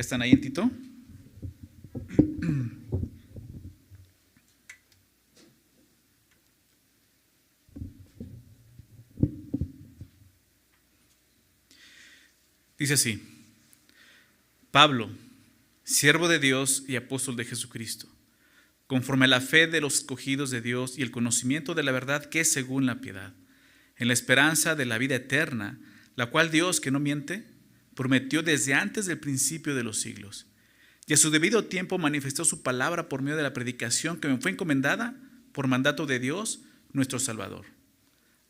¿Ya están ahí en Tito? Dice así, Pablo, siervo de Dios y apóstol de Jesucristo, conforme a la fe de los escogidos de Dios y el conocimiento de la verdad que es según la piedad, en la esperanza de la vida eterna, la cual Dios, que no miente, prometió desde antes del principio de los siglos. Y a su debido tiempo manifestó su palabra por medio de la predicación que me fue encomendada por mandato de Dios, nuestro Salvador.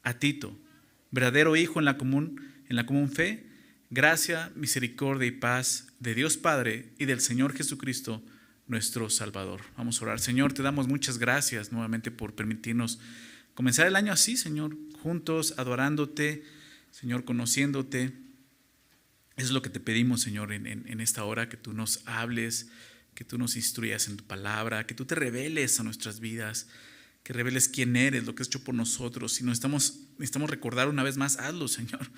A Tito, verdadero hijo en la común, en la común fe, gracia, misericordia y paz de Dios Padre y del Señor Jesucristo, nuestro Salvador. Vamos a orar. Señor, te damos muchas gracias nuevamente por permitirnos comenzar el año así, Señor, juntos, adorándote, Señor, conociéndote. Es lo que te pedimos, Señor, en, esta hora, que tú nos hables, que tú nos instruyas en tu palabra, que tú te reveles a nuestras vidas, que reveles quién eres, lo que has hecho por nosotros. Si necesitamos, necesitamos recordar una vez más, hazlo, Señor.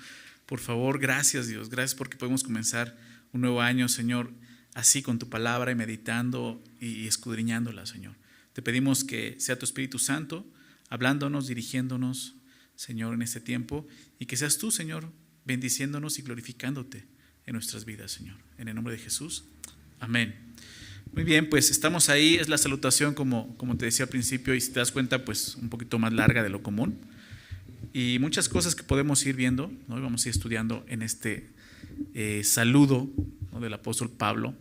Por favor, gracias Dios, gracias porque podemos comenzar un nuevo año, Señor, así con tu palabra y meditando y escudriñándola, Señor. Te pedimos que sea tu Espíritu Santo hablándonos, dirigiéndonos, Señor, en este tiempo y que seas tú, Señor, bendiciéndonos y glorificándote en nuestras vidas, Señor. En el nombre de Jesús. Amén. Muy bien, pues estamos ahí, es la salutación como, como te decía al principio y si te das cuenta, pues un poquito más larga de lo común y muchas cosas que podemos ir viendo, ¿no? vamos a ir estudiando en este eh, saludo del apóstol Pablo.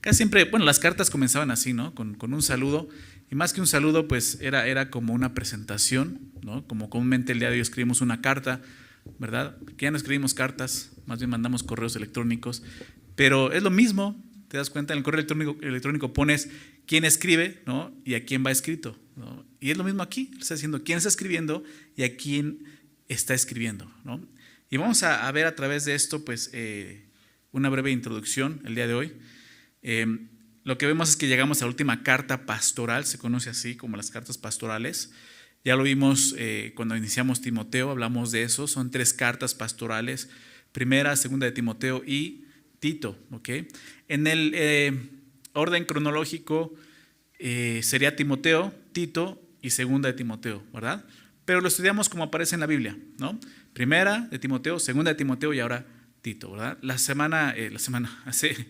Casi siempre, bueno, las cartas comenzaban así, ¿no? Con, con, un saludo, y más que un saludo, pues era, era como una presentación, ¿no? Como comúnmente el día de hoy escribimos una carta, ¿verdad? Que ya no escribimos cartas, más bien mandamos correos electrónicos, pero es lo mismo, te das cuenta, en el correo electrónico, pones quién escribe, ¿no? Y a quién va escrito. Y es lo mismo aquí, está diciendo quién está escribiendo y a quién está escribiendo. ¿no? Y vamos a, ver a través de esto, pues, eh, una breve introducción el día de hoy. Em, lo que vemos es que llegamos a la última carta pastoral, se conoce así como las cartas pastorales. Ya lo vimos eh, cuando iniciamos Timoteo, hablamos de eso. Son tres cartas pastorales, primera, segunda de Timoteo y Tito. En el eh, orden cronológico sería Timoteo, Tito y segunda de Timoteo, ¿verdad? Pero lo estudiamos como aparece en la Biblia, ¿no? Primera de Timoteo, segunda de Timoteo y ahora Tito, ¿verdad? La semana, eh, la semana, hace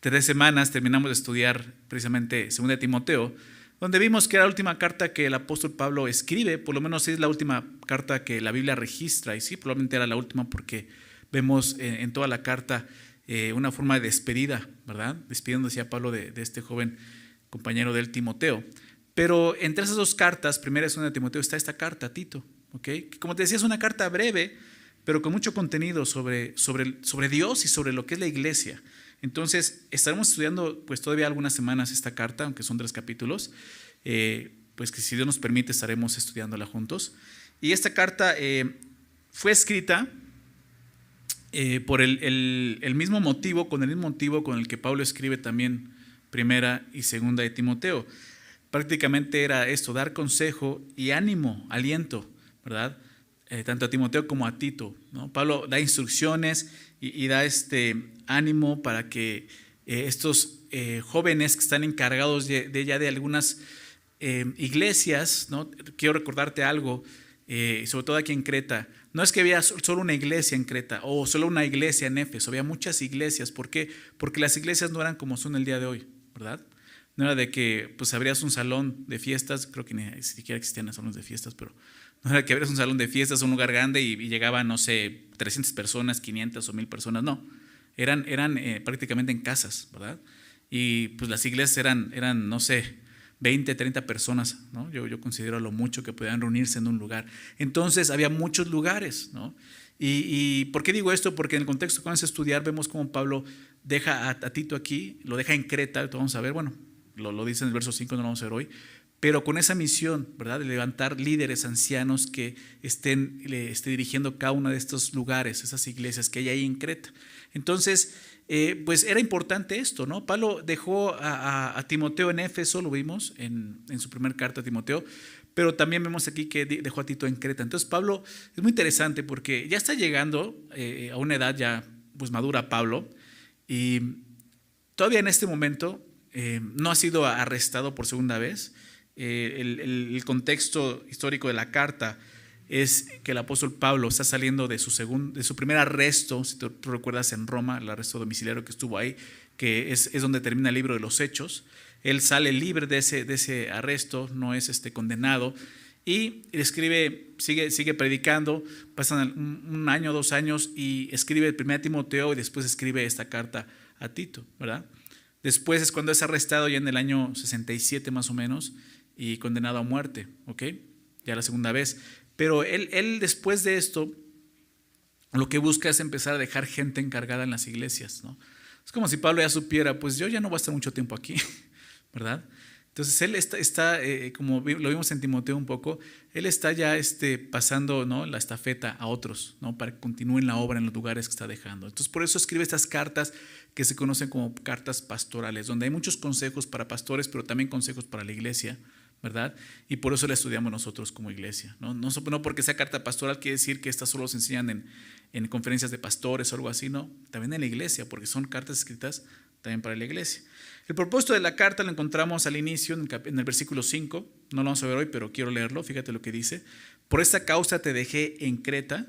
tres semanas terminamos de estudiar precisamente segunda de Timoteo, donde vimos que era la última carta que el apóstol Pablo escribe, por lo menos es la última carta que la Biblia registra, y sí, probablemente era la última porque vemos en, toda la carta eh, una forma de despedida, ¿verdad? Despidiéndose a Pablo de, este joven compañero del Timoteo. Pero entre esas dos cartas, primera y segunda de Timoteo, está esta carta, Tito, ¿ok? Que como te decía, es una carta breve, pero con mucho contenido sobre, sobre, sobre Dios y sobre lo que es la iglesia. Entonces, estaremos estudiando pues todavía algunas semanas esta carta, aunque son tres capítulos, eh, pues que si Dios nos permite estaremos estudiándola juntos. Y esta carta eh, fue escrita eh, por el, mismo motivo, con el mismo motivo con el que Pablo escribe también primera y segunda de Timoteo prácticamente era esto, dar consejo y ánimo, aliento, ¿verdad? Tanto a Timoteo como a Tito. ¿no? Pablo da instrucciones y, da este ánimo para que eh, estos eh, jóvenes que están encargados de, ya de algunas iglesias, ¿no? quiero recordarte algo, sobre todo aquí en Creta, no es que había solo una iglesia en Creta o solo una iglesia en Éfeso, había muchas iglesias. ¿Por qué? Porque las iglesias no eran como son el día de hoy, ¿verdad? No era de que pues abrías un salón de fiestas, creo que ni siquiera existían salones de fiestas, pero no era que abrías un salón de fiestas, un lugar grande y, llegaban, no sé, 300 personas, 500 o 1000 personas, no. Eran, eran eh, prácticamente en casas, ¿verdad? Y pues las iglesias eran, eran no sé, 20, 30 personas, ¿no? Yo, yo considero lo mucho que podían reunirse en un lugar. Entonces había muchos lugares, ¿no? Y, y, ¿por qué digo esto? Porque en el contexto que vamos a estudiar vemos cómo Pablo deja a, a Tito aquí, lo deja en Creta, vamos a ver, bueno, lo, dice en el verso 5, no lo vamos a ver hoy, pero con esa misión, ¿verdad? De levantar líderes ancianos que estén, esté dirigiendo cada uno de estos lugares, esas iglesias que hay ahí en Creta. Entonces, eh, pues era importante esto, ¿no? Pablo dejó a, Timoteo en Éfeso, lo vimos en, su primer carta a Timoteo, pero también vemos aquí que dejó a Tito en Creta. Entonces, Pablo es muy interesante porque ya está llegando eh, a una edad ya pues madura Pablo y todavía en este momento eh, no ha sido arrestado por segunda vez. Eh, el, contexto histórico de la carta es que el apóstol Pablo está saliendo de su, segundo, de su primer arresto, si tú, recuerdas en Roma, el arresto domiciliario que estuvo ahí, que es, es, donde termina el libro de los Hechos. Él sale libre de ese, de ese arresto, no es este, condenado, y escribe, sigue, sigue predicando, pasan un, año, dos años, y escribe el primer Timoteo y después escribe esta carta a Tito, ¿verdad? Después es cuando es arrestado ya en el año 67 más o menos y condenado a muerte, ¿ok? Ya la segunda vez. Pero él, él después de esto, lo que busca es empezar a dejar gente encargada en las iglesias, ¿no? Es como si Pablo ya supiera, pues yo ya no voy a estar mucho tiempo aquí, ¿verdad? Entonces él está, está eh, como lo vimos en Timoteo un poco, él está ya este, pasando ¿no? la estafeta a otros, ¿no? para que continúen la obra en los lugares que está dejando. Entonces por eso escribe estas cartas que se conocen como cartas pastorales, donde hay muchos consejos para pastores, pero también consejos para la iglesia, ¿verdad? Y por eso la estudiamos nosotros como iglesia. No, no, no porque sea carta pastoral quiere decir que estas solo se enseñan en, en conferencias de pastores o algo así, no, también en la iglesia, porque son cartas escritas también para la iglesia. El propósito de la carta lo encontramos al inicio, en el versículo 5, no lo vamos a ver hoy, pero quiero leerlo, fíjate lo que dice. Por esta causa te dejé en Creta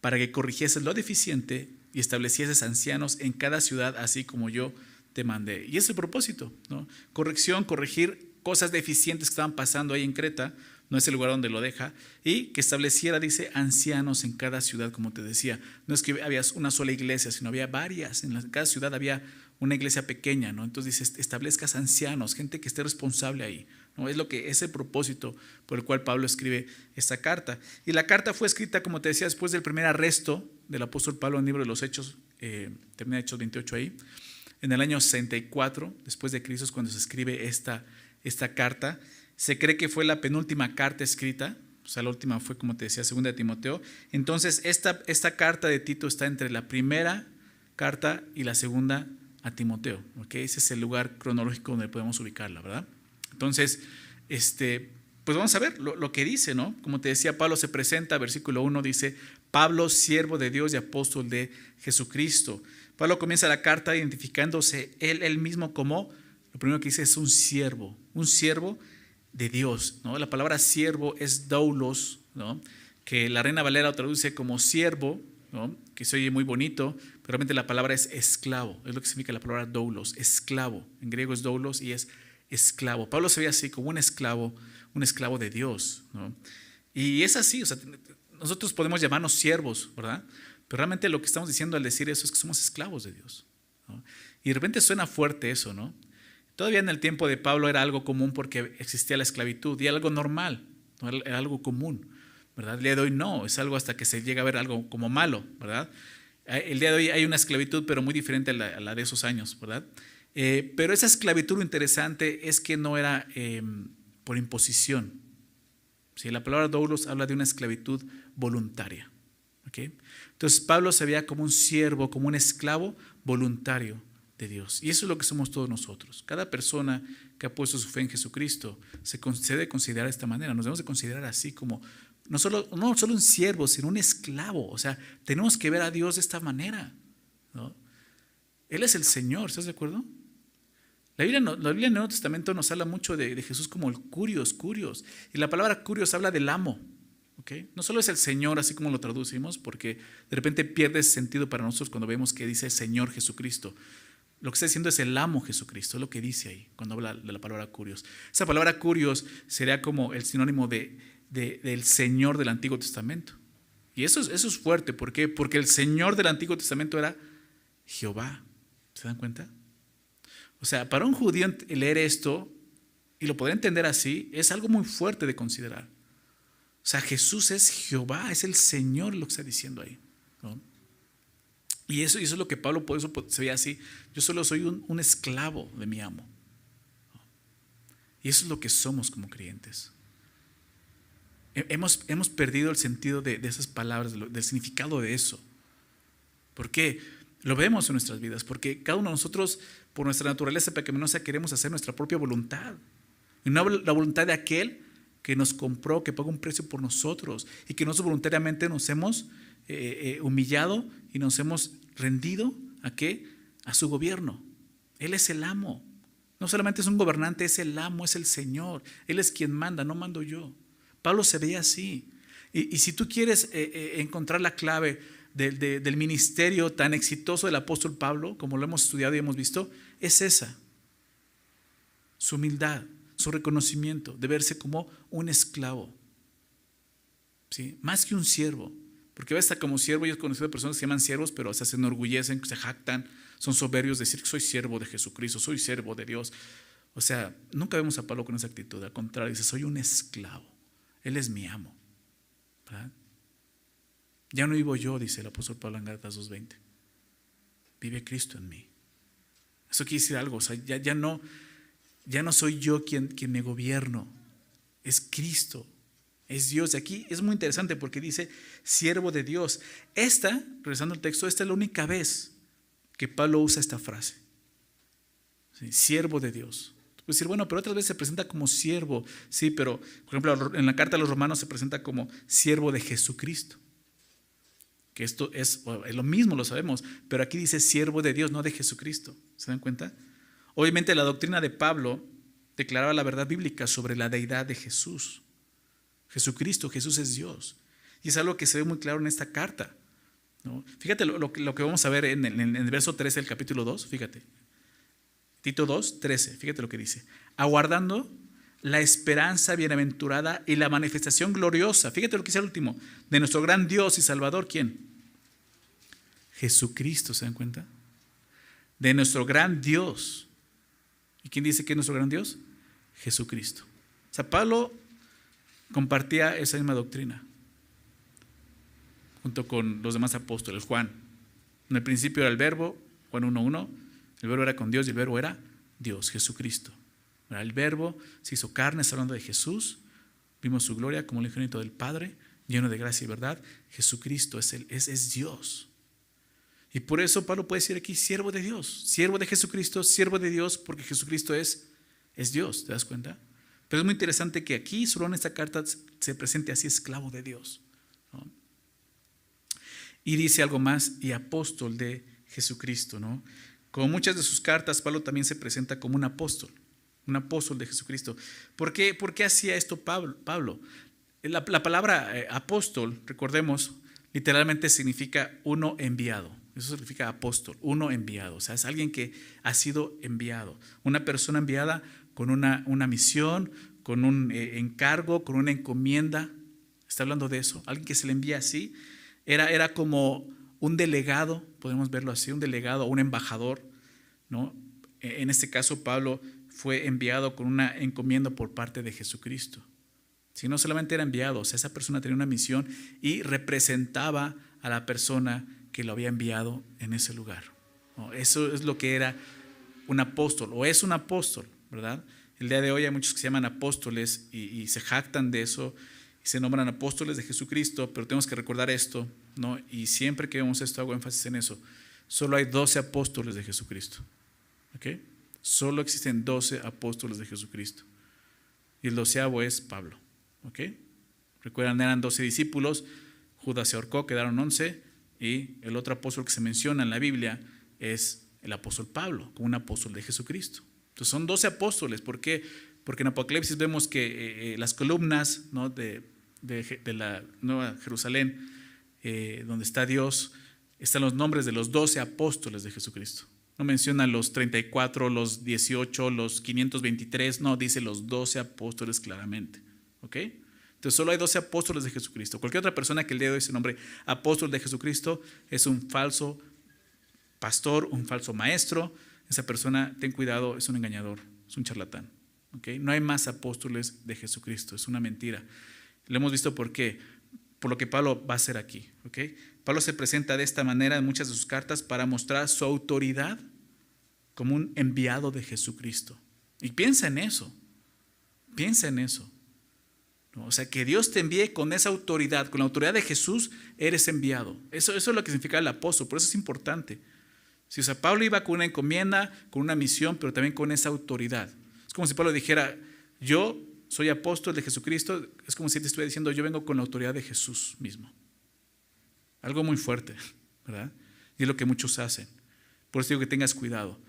para que corrigieses lo deficiente y establecieses ancianos en cada ciudad, así como yo te mandé. Y es el propósito, ¿no? Corrección, corregir cosas deficientes que estaban pasando ahí en Creta, no es el lugar donde lo deja, y que estableciera, dice, ancianos en cada ciudad, como te decía. No es que había una sola iglesia, sino había varias, en cada ciudad había una iglesia pequeña, ¿no? Entonces dice, establezcas ancianos, gente que esté responsable ahí, ¿no? Es lo que es el propósito por el cual Pablo escribe esta carta. Y la carta fue escrita, como te decía, después del primer arresto del apóstol Pablo en el libro de los Hechos, eh, termina Hechos 28 ahí, en el año 64, después de Cristo, es cuando se escribe esta, esta carta. Se cree que fue la penúltima carta escrita, o sea, la última fue, como te decía, segunda de Timoteo. Entonces, esta, esta carta de Tito está entre la primera carta y la segunda a Timoteo. ¿okay? Ese es el lugar cronológico donde podemos ubicarla, ¿verdad? Entonces, este, pues vamos a ver lo, que dice, ¿no? Como te decía, Pablo se presenta, versículo 1 dice, Pablo, siervo de Dios y apóstol de Jesucristo. Pablo comienza la carta identificándose él, él mismo como, lo primero que dice es un siervo, un siervo de Dios, ¿no? La palabra siervo es doulos, ¿no? Que la Reina Valera traduce como siervo, ¿no? Que se oye muy bonito, realmente la palabra es esclavo, es lo que significa la palabra doulos, esclavo. En griego es doulos y es esclavo. Pablo se ve así como un esclavo, un esclavo de Dios. Y es así, o sea, nosotros podemos llamarnos siervos, ¿verdad? Pero realmente lo que estamos diciendo al decir eso es que somos esclavos de Dios. Y de repente suena fuerte eso, ¿no? Todavía en el tiempo de Pablo era algo común porque existía la esclavitud y algo normal, era algo común, ¿verdad? El día de hoy no, es algo hasta que se llega a ver algo como malo, ¿verdad? Eh, el día de hoy hay una esclavitud, pero muy diferente a la, de esos años, ¿verdad? Eh, pero esa esclavitud interesante es que no era em, por imposición. ¿sí? La palabra doulos habla de una esclavitud voluntaria. ¿okay? Entonces Pablo se veía como un siervo, como un esclavo voluntario de Dios. Y eso es lo que somos todos nosotros. Cada persona que ha puesto su fe en Jesucristo se, se considerar de esta manera. Nos debemos de considerar así como no solo, no solo un siervo, sino un esclavo. O sea, tenemos que ver a Dios de esta manera. Él es el Señor, ¿estás de acuerdo? La Biblia, la Biblia en el Nuevo Testamento nos habla mucho de, Jesús como el curios, curios. Y la palabra curios habla del amo. ¿okay? No solo es el Señor, así como lo traducimos, porque de repente pierde sentido para nosotros cuando vemos que dice Señor Jesucristo. Lo que está diciendo es el amo Jesucristo, es lo que dice ahí cuando habla de la palabra curios. Esa palabra curios sería como el sinónimo de del Señor del Antiguo Testamento. Y eso, eso es fuerte, ¿por qué? Porque el Señor del Antiguo Testamento era Jehová. ¿Se dan cuenta? O sea, para un judío leer esto y lo poder entender así es algo muy fuerte de considerar. O sea, Jesús es Jehová, es el Señor lo que está diciendo ahí. Y eso, eso es lo que Pablo por eso se ve así. Yo solo soy un, esclavo de mi amo. Y eso es lo que somos como creyentes. Hemos, hemos perdido el sentido de, esas palabras, del significado de eso. ¿Por qué? Lo vemos en nuestras vidas, porque cada uno de nosotros, por nuestra naturaleza pecaminosa, queremos hacer nuestra propia voluntad. Y no la voluntad de aquel que nos compró, que pagó un precio por nosotros y que nosotros voluntariamente nos hemos eh, eh, humillado y nos hemos rendido a qué? A su gobierno. Él es el amo. No solamente es un gobernante, es el amo, es el Señor. Él es quien manda, no mando yo. Pablo se veía así. Y, si tú quieres eh, encontrar la clave del ministerio tan exitoso del apóstol Pablo, como lo hemos estudiado y hemos visto, es esa. Su humildad, su reconocimiento de verse como un esclavo. ¿Sí? Más que un siervo. Porque estar como siervo, yo he conocido personas que se llaman siervos, pero se enorgullecen, se jactan, son soberbios, decir que soy siervo de Jesucristo, soy siervo de Dios. O sea, nunca vemos a Pablo con esa actitud, al contrario, dice, soy un esclavo, Él es mi amo. Ya no vivo yo, dice el apóstol Pablo en Gálatas 2.20. Vive Cristo en mí. Eso quiere decir algo, o sea, ya, ya, no, ya no soy yo quien, quien me gobierno, es Cristo, es Dios. Y aquí es muy interesante porque dice siervo de Dios. Esta, regresando al texto, esta es la única vez que Pablo usa esta frase. Siervo de Dios. Puedes decir, bueno, pero otras veces se presenta como siervo. Sí, pero, por ejemplo, en la carta a los romanos se presenta como siervo de Jesucristo. Que esto es, es lo mismo, lo sabemos, pero aquí dice siervo de Dios, no de Jesucristo. ¿Se dan cuenta? Obviamente la doctrina de Pablo declaraba la verdad bíblica sobre la deidad de Jesús. Jesucristo, Jesús es Dios. Y es algo que se ve muy claro en esta carta. Fíjate lo, que vamos a ver en el, verso 13 del capítulo 2, fíjate. Tito 2, 13, fíjate lo que dice. Aguardando la esperanza bienaventurada y la manifestación gloriosa, fíjate lo que dice el último, de nuestro gran Dios y Salvador, ¿quién? Jesucristo, ¿se dan cuenta? De nuestro gran Dios. ¿Y quién dice que es nuestro gran Dios? Jesucristo. O sea, Pablo compartía esa misma doctrina junto con los demás apóstoles. Juan, en el principio era el verbo, Juan 1.1, el verbo era con Dios y el verbo era Dios, Jesucristo. El verbo se hizo carne, está hablando de Jesús, vimos su gloria como el ingénito del Padre, lleno de gracia y verdad. Jesucristo es, el, es, es Dios. Y por eso Pablo puede decir aquí, siervo de Dios, siervo de Jesucristo, siervo de Dios, porque Jesucristo es, es Dios, ¿te das cuenta? Pero es muy interesante que aquí, solo en esta carta, se presente así esclavo de Dios. Y dice algo más, y apóstol de Jesucristo, ¿no? Como muchas de sus cartas, Pablo también se presenta como un apóstol, un apóstol de Jesucristo. ¿Por qué, por qué hacía esto Pablo? La, palabra eh, apóstol, recordemos, literalmente significa uno enviado. Eso significa apóstol, uno enviado. O sea, es alguien que ha sido enviado. Una persona enviada con una, una misión, con un eh, encargo, con una encomienda. Está hablando de eso. Alguien que se le envía así era, era como un delegado, podemos verlo así, un delegado, un embajador. ¿no? E, en este caso, Pablo fue enviado con una encomienda por parte de Jesucristo. Si no solamente era enviado, o sea, esa persona tenía una misión y representaba a la persona que lo había enviado en ese lugar. Eso es lo que era un apóstol, o es un apóstol, ¿verdad? El día de hoy hay muchos que se llaman apóstoles y, y se jactan de eso se nombran apóstoles de Jesucristo, pero tenemos que recordar esto, ¿no? Y siempre que vemos esto hago énfasis en eso. Solo hay 12 apóstoles de Jesucristo. ¿Ok? Solo existen 12 apóstoles de Jesucristo. Y el doceavo es Pablo. ¿Ok? Recuerdan, eran 12 discípulos, Judas se ahorcó, quedaron 11, y el otro apóstol que se menciona en la Biblia es el apóstol Pablo, como un apóstol de Jesucristo. Entonces son 12 apóstoles. ¿Por qué? Porque en Apocalipsis vemos que eh, eh, las columnas de, la Nueva Jerusalén, eh, donde está Dios, están los nombres de los doce apóstoles de Jesucristo. No menciona los 34, los 18, los 523, no, dice los 12 apóstoles claramente. ¿Ok? Entonces solo hay 12 apóstoles de Jesucristo. Cualquier otra persona que el día de hoy se nombre apóstol de Jesucristo es un falso pastor, un falso maestro. Esa persona, ten cuidado, es un engañador, es un charlatán. ¿Ok? No hay más apóstoles de Jesucristo, es una mentira. Lo hemos visto por qué, por lo que Pablo va a hacer aquí. ¿okay? Pablo se presenta de esta manera en muchas de sus cartas para mostrar su autoridad como un enviado de Jesucristo. Y piensa en eso, piensa en eso. O sea, que Dios te envíe con esa autoridad, con la autoridad de Jesús, eres enviado. Eso, eso es lo que significa el apóstol, por eso es importante. Si, Pablo iba con una encomienda, con una misión, pero también con esa autoridad. Es como si Pablo dijera, yo soy apóstol de Jesucristo, es como si te estuviera diciendo, yo vengo con la autoridad de Jesús mismo. Algo muy fuerte, ¿verdad? Y es lo que muchos hacen. Por eso digo que tengas cuidado.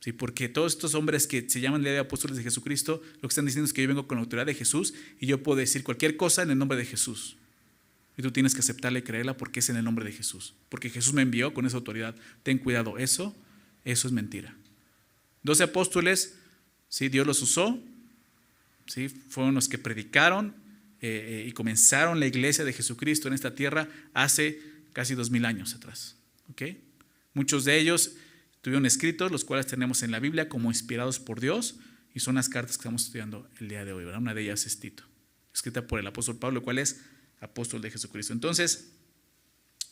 ¿Sí? Porque todos estos hombres que se llaman de apóstoles de Jesucristo, lo que están diciendo es que yo vengo con la autoridad de Jesús y yo puedo decir cualquier cosa en el nombre de Jesús. Y tú tienes que aceptarla y creerla porque es en el nombre de Jesús. Porque Jesús me envió con esa autoridad. Ten cuidado, eso, eso es mentira. Doce apóstoles, ¿sí? Dios los usó, ¿sí? fueron los que predicaron eh, eh, y comenzaron la iglesia de Jesucristo en esta tierra hace casi dos mil años atrás. ¿okay? Muchos de ellos tuvieron escritos, los cuales tenemos en la Biblia como inspirados por Dios, y son las cartas que estamos estudiando el día de hoy. ¿verdad? Una de ellas es Tito, escrita por el apóstol Pablo, cual es apóstol de Jesucristo. Entonces,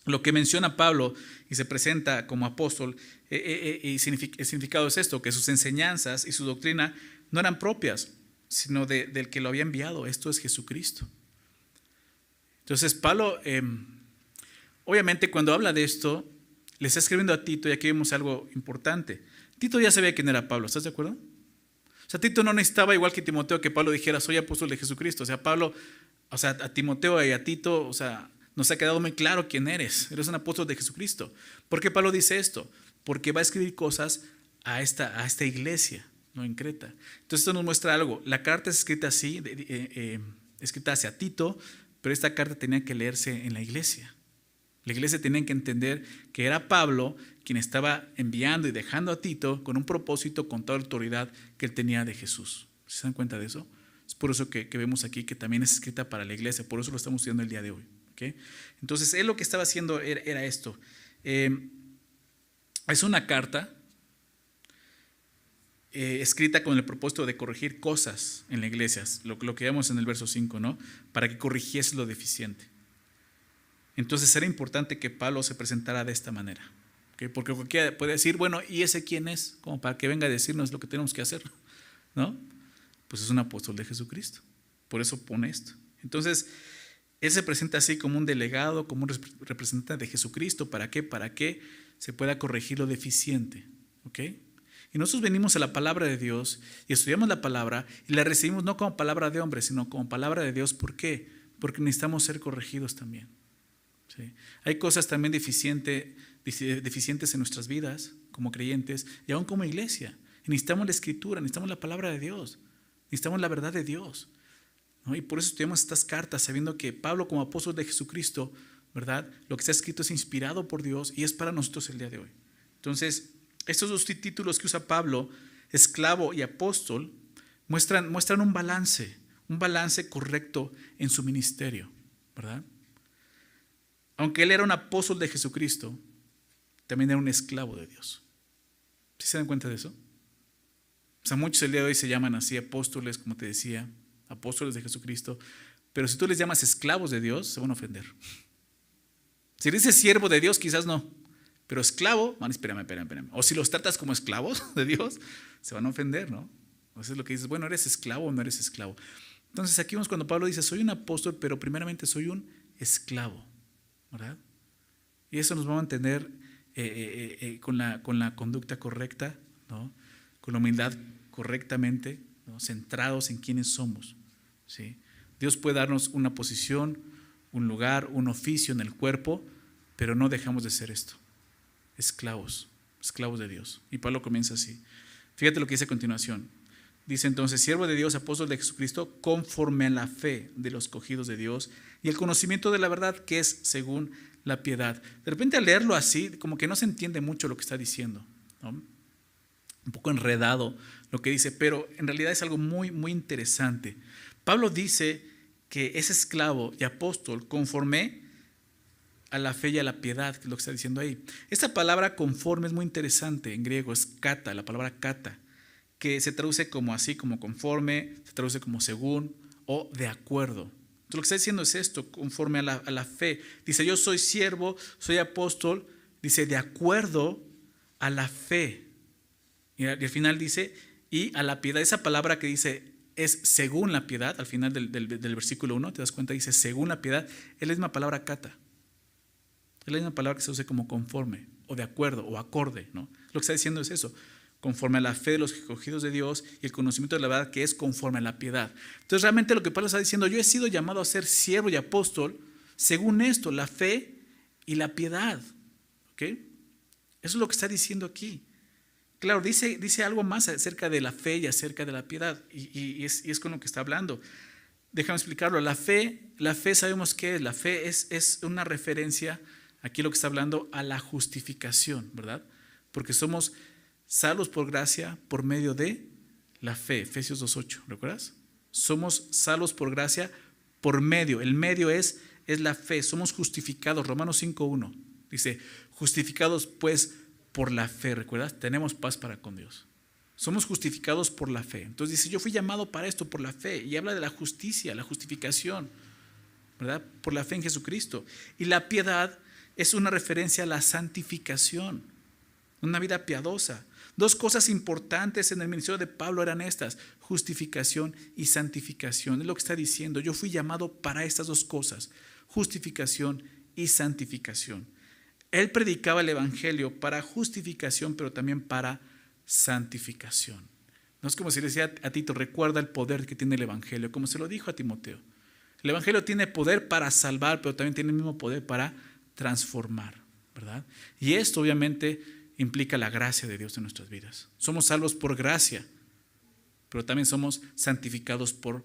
lo que menciona Pablo y se presenta como apóstol, eh, y el significado es esto, que sus enseñanzas y su doctrina no eran propias, sino del que lo había enviado. Esto es Jesucristo. Entonces, Pablo, em, obviamente cuando habla de esto, le está escribiendo a Tito y aquí vemos algo importante. Tito ya sabía quién era Pablo, ¿estás de acuerdo? O sea, Tito no necesitaba, igual que Timoteo, que Pablo dijera, soy apóstol de Jesucristo. O sea, Pablo, o sea, a Timoteo y a Tito, o sea, nos ha quedado muy claro quién eres. Eres un apóstol de Jesucristo. ¿Por qué Pablo dice esto? Porque va a escribir cosas a esta, a esta iglesia no en Creta. Entonces esto nos muestra algo. La carta es escrita así, eh, eh, escrita hacia Tito, pero esta carta tenía que leerse en la iglesia. La iglesia tenía que entender que era Pablo quien estaba enviando y dejando a Tito con un propósito, con toda la autoridad que él tenía de Jesús. ¿Se dan cuenta de eso? Es por eso que, vemos aquí que también es escrita para la iglesia, por eso lo estamos estudiando el día de hoy. Entonces, él lo que estaba haciendo era, esto. Eh, es una carta eh, escrita con el propósito de corregir cosas en la iglesia, lo, que vemos en el verso 5, ¿no? Para que corrigiese lo deficiente. Entonces era importante que Pablo se presentara de esta manera. Porque cualquiera puede decir, bueno, ¿y ese quién es? Como para que venga a decirnos lo que tenemos que hacer. ¿No? Pues es un apóstol de Jesucristo. Por eso pone esto. Entonces, él se presenta así como un delegado, como un representante de Jesucristo. ¿Para qué? Para que se pueda corregir lo deficiente. ¿Ok? Y nosotros venimos a la palabra de Dios y estudiamos la palabra y la recibimos no como palabra de hombre, sino como palabra de Dios. ¿Por qué? Porque necesitamos ser corregidos también. Hay cosas también deficientes en nuestras vidas como creyentes y aún como iglesia. necesitamos la escritura, necesitamos la palabra de Dios, necesitamos la verdad de Dios. Y por eso estudiamos estas cartas sabiendo que Pablo como apóstol de Jesucristo, ¿verdad? Lo que está escrito es inspirado por Dios y es para nosotros el día de hoy. Entonces, estos dos títulos que usa Pablo, esclavo y apóstol, muestran, muestran un balance, un balance correcto en su ministerio, ¿verdad? Aunque él era un apóstol de Jesucristo, también era un esclavo de Dios. ¿Sí se dan cuenta de eso? O sea, muchos el día de hoy se llaman así apóstoles, como te decía, apóstoles de Jesucristo, pero si tú les llamas esclavos de Dios, se van a ofender. Si dices siervo de Dios, quizás no. Pero esclavo, man, espérame, espérame, espérame. O si los tratas como esclavos de Dios, se van a ofender, ¿no? Eso es lo que dices, bueno, ¿eres esclavo o no eres esclavo? Entonces aquí vemos cuando Pablo dice, soy un apóstol, pero primeramente soy un esclavo, ¿verdad? Y eso nos va a mantener eh, eh, eh, con, la, con la conducta correcta, ¿no? Con la humildad correctamente, centrados en quiénes somos, ¿sí? Dios puede darnos una posición, un lugar, un oficio en el cuerpo, pero no dejamos de ser esto esclavos, esclavos de Dios. Y Pablo comienza así. Fíjate lo que dice a continuación. Dice entonces, siervo de Dios, apóstol de Jesucristo, conforme a la fe de los cogidos de Dios y el conocimiento de la verdad que es según la piedad. De repente al leerlo así, como que no se entiende mucho lo que está diciendo. Un poco enredado lo que dice, pero en realidad es algo muy, muy interesante. Pablo dice que es esclavo y apóstol conforme a la fe y a la piedad, que es lo que está diciendo ahí. Esta palabra conforme es muy interesante en griego, es kata, la palabra kata, que se traduce como así, como conforme, se traduce como según o de acuerdo. Entonces, lo que está diciendo es esto, conforme a la, a la fe. Dice, yo soy siervo, soy apóstol, dice, de acuerdo a la fe. Y al final dice, y a la piedad. Esa palabra que dice es según la piedad, al final del, del, versículo 1, te das cuenta, dice según la piedad, es la misma palabra kata. Es la misma palabra que se usa como conforme, o de acuerdo, o acorde. ¿no? Lo que está diciendo es eso, conforme a la fe de los escogidos de Dios y el conocimiento de la verdad que es conforme a la piedad. Entonces realmente lo que Pablo está diciendo, yo he sido llamado a ser siervo y apóstol según esto, la fe y la piedad. Eso es lo que está diciendo aquí. Claro, dice, dice algo más acerca de la fe y acerca de la piedad, y, es, con lo que está hablando. Déjame explicarlo. La fe, la fe sabemos qué es. La fe es, es una referencia, aquí lo que está hablando, a la justificación, ¿verdad? Porque somos salvos por gracia por medio de la fe. Efesios 2.8, ¿recuerdas? Somos salvos por gracia por medio. El medio es, es la fe. Somos justificados. Romanos 5.1 dice, justificados pues por la fe, ¿recuerdas? Tenemos paz para con Dios. Somos justificados por la fe. Entonces dice, yo fui llamado para esto, por la fe. Y habla de la justicia, la justificación, ¿verdad? Por la fe en Jesucristo. Y la piedad es una referencia a la santificación, una vida piadosa. Dos cosas importantes en el ministerio de Pablo eran estas, justificación y santificación. Es lo que está diciendo. Yo fui llamado para estas dos cosas, justificación y santificación. Él predicaba el Evangelio para justificación, pero también para santificación. No es como si le decía a Tito, recuerda el poder que tiene el Evangelio, como se lo dijo a Timoteo. El Evangelio tiene poder para salvar, pero también tiene el mismo poder para transformar, ¿verdad? Y esto obviamente implica la gracia de Dios en nuestras vidas. Somos salvos por gracia, pero también somos santificados por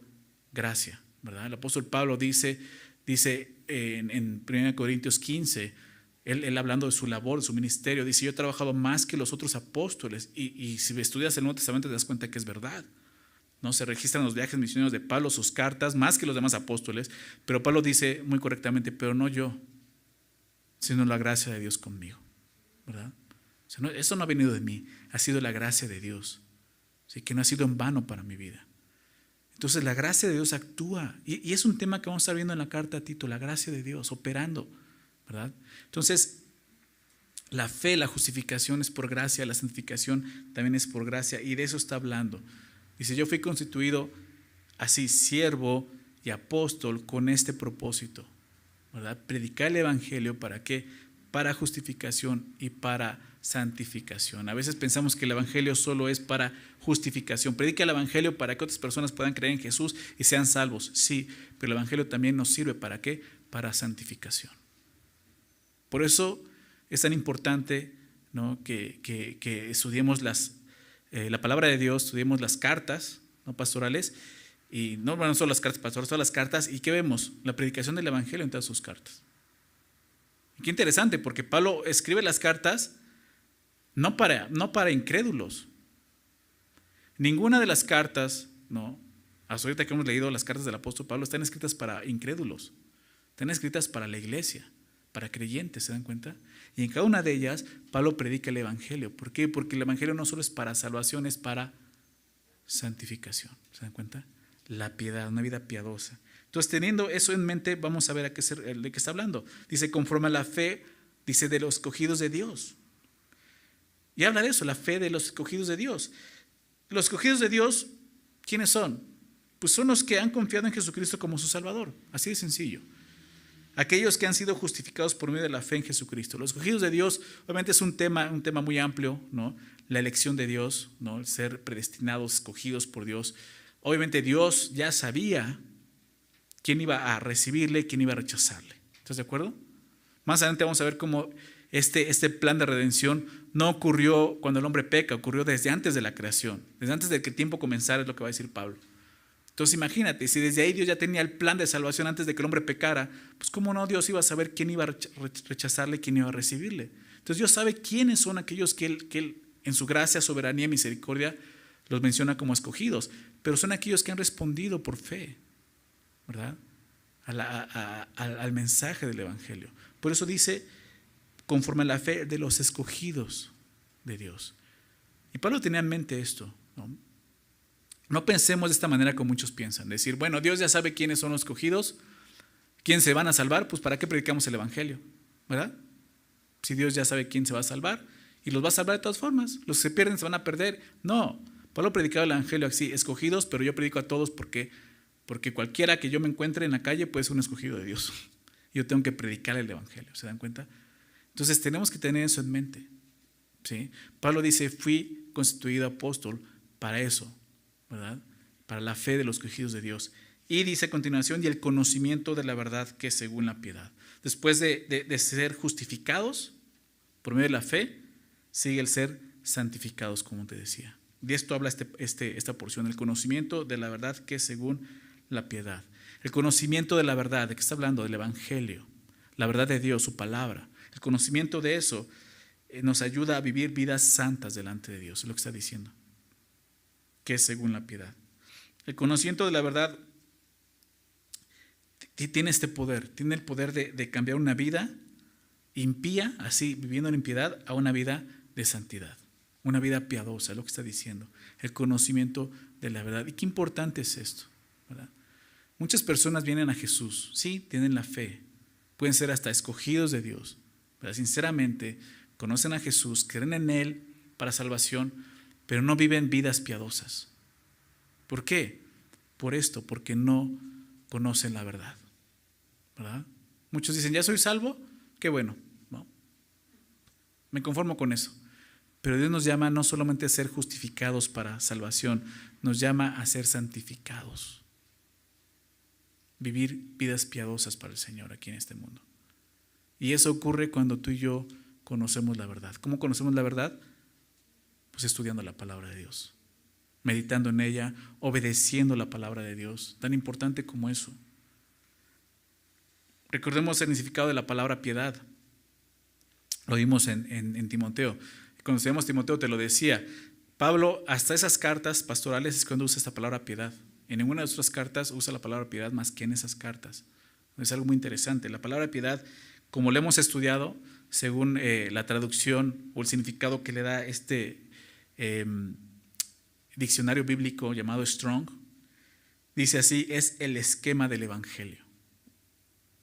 gracia, ¿verdad? El apóstol Pablo dice, dice en, en 1 Corintios 15, él, hablando de su labor, de su ministerio, dice, yo he trabajado más que los otros apóstoles. Y, si estudias el Nuevo Testamento te das cuenta que es verdad. ¿no? Se registran los viajes misioneros de Pablo, sus cartas, más que los demás apóstoles. Pero Pablo dice muy correctamente, pero no yo, sino la gracia de Dios conmigo. ¿verdad? eso no ha venido de mí, ha sido la gracia de Dios. Así que no ha sido en vano para mi vida. Entonces la gracia de Dios actúa. Y, y es un tema que vamos a estar viendo en la carta a Tito, la gracia de Dios operando. Entonces, la fe, la justificación es por gracia, la santificación también es por gracia, y de eso está hablando. Dice, yo fui constituido así, siervo y apóstol con este propósito, ¿verdad? Predicar el Evangelio para qué? Para justificación y para santificación. A veces pensamos que el Evangelio solo es para justificación. Predica el Evangelio para que otras personas puedan creer en Jesús y sean salvos. Sí, pero el Evangelio también nos sirve para qué? Para santificación. Por eso es tan importante que, estudiemos eh, la palabra de Dios, estudiemos las cartas ¿no? pastorales, y no, bueno, solo las cartas pastorales, todas las cartas, y ¿qué vemos? La predicación del Evangelio en todas sus cartas. qué interesante, porque Pablo escribe las cartas no para, no para incrédulos. Ninguna de las cartas, ¿no? Hasta ahorita que hemos leído las cartas del apóstol Pablo, están escritas para incrédulos, están escritas para la iglesia para creyentes, ¿se dan cuenta? Y en cada una de ellas, Pablo predica el Evangelio. ¿Por qué? Porque el Evangelio no solo es para salvación, es para santificación. ¿Se dan cuenta? La piedad, una vida piadosa. Entonces, teniendo eso en mente, vamos a ver a qué de qué está hablando. Dice, conforme a la fe, dice, de los escogidos de Dios. Y habla de eso, la fe de los escogidos de Dios. Los escogidos de Dios, ¿quiénes son? Pues son los que han confiado en Jesucristo como su Salvador. Así de sencillo. Aquellos que han sido justificados por medio de la fe en Jesucristo. Los escogidos de Dios, obviamente es un tema, un tema muy amplio, ¿no? La elección de Dios, ¿no? El ser predestinados, escogidos por Dios. Obviamente Dios ya sabía quién iba a recibirle, quién iba a rechazarle. ¿Estás de acuerdo? Más adelante vamos a ver cómo este, este plan de redención no ocurrió cuando el hombre peca, ocurrió desde antes de la creación, desde antes de que el tiempo comenzara, es lo que va a decir Pablo. Entonces imagínate, si desde ahí Dios ya tenía el plan de salvación antes de que el hombre pecara, pues cómo no Dios iba a saber quién iba a rechazarle, quién iba a recibirle. Entonces Dios sabe quiénes son aquellos que él, que él en su gracia, soberanía y misericordia los menciona como escogidos, pero son aquellos que han respondido por fe, ¿verdad? al mensaje del Evangelio. Por eso dice, conforme a la fe de los escogidos de Dios. Y Pablo tenía en mente esto, ¿no? No pensemos de esta manera como muchos piensan. Decir, bueno, Dios ya sabe quiénes son los escogidos, quién se van a salvar, pues ¿para qué predicamos el Evangelio? ¿Verdad? Si Dios ya sabe quién se va a salvar y los va a salvar de todas formas. Los que se pierden se van a perder. No, Pablo predicaba el Evangelio así, escogidos, pero yo predico a todos porque, porque cualquiera que yo me encuentre en la calle puede ser un escogido de Dios. Yo tengo que predicar el Evangelio, ¿se dan cuenta? Entonces tenemos que tener eso en mente. ¿sí? Pablo dice, fui constituido apóstol para eso, Para la fe de los escogidos de Dios. Y dice a continuación, y el conocimiento de la verdad que es según la piedad. Después de, ser justificados por medio de la fe, sigue el ser santificados, como te decía. De esto habla este, este, esta porción, el conocimiento de la verdad que es según la piedad. El conocimiento de la verdad, ¿de qué está hablando? Del Evangelio, la verdad de Dios, su palabra. El conocimiento de eso eh, nos ayuda a vivir vidas santas delante de Dios, es lo que está diciendo, que es según la piedad. El conocimiento de la verdad tiene este poder, tiene el poder de, cambiar una vida impía, así viviendo en impiedad, a una vida de santidad, una vida piadosa, lo que está diciendo, el conocimiento de la verdad. ¿Y qué importante es esto? Muchas personas vienen a Jesús, sí, tienen la fe, pueden ser hasta escogidos de Dios, pero sinceramente conocen a Jesús, creen en Él para salvación, pero no viven vidas piadosas. ¿Por qué? Por esto, porque no conocen la verdad. ¿verdad? Muchos dicen, ya soy salvo, qué bueno, ¿no? Me conformo con eso. Pero Dios nos llama no solamente a ser justificados para salvación, nos llama a ser santificados. Vivir vidas piadosas para el Señor aquí en este mundo. Y eso ocurre cuando tú y yo conocemos la verdad. ¿Cómo conocemos la verdad? Pues estudiando la palabra de Dios, meditando en ella, obedeciendo la palabra de Dios, tan importante como eso. Recordemos el significado de la palabra piedad. Lo vimos en, Timoteo. Cuando estudiamos Timoteo te lo decía. Pablo, hasta esas cartas pastorales es cuando usa esta palabra piedad. En ninguna de otras cartas usa la palabra piedad más que en esas cartas. Es algo muy interesante. La palabra piedad, como lo hemos estudiado, según eh, la traducción o el significado que le da este em, diccionario bíblico llamado Strong, dice así, es el esquema del Evangelio.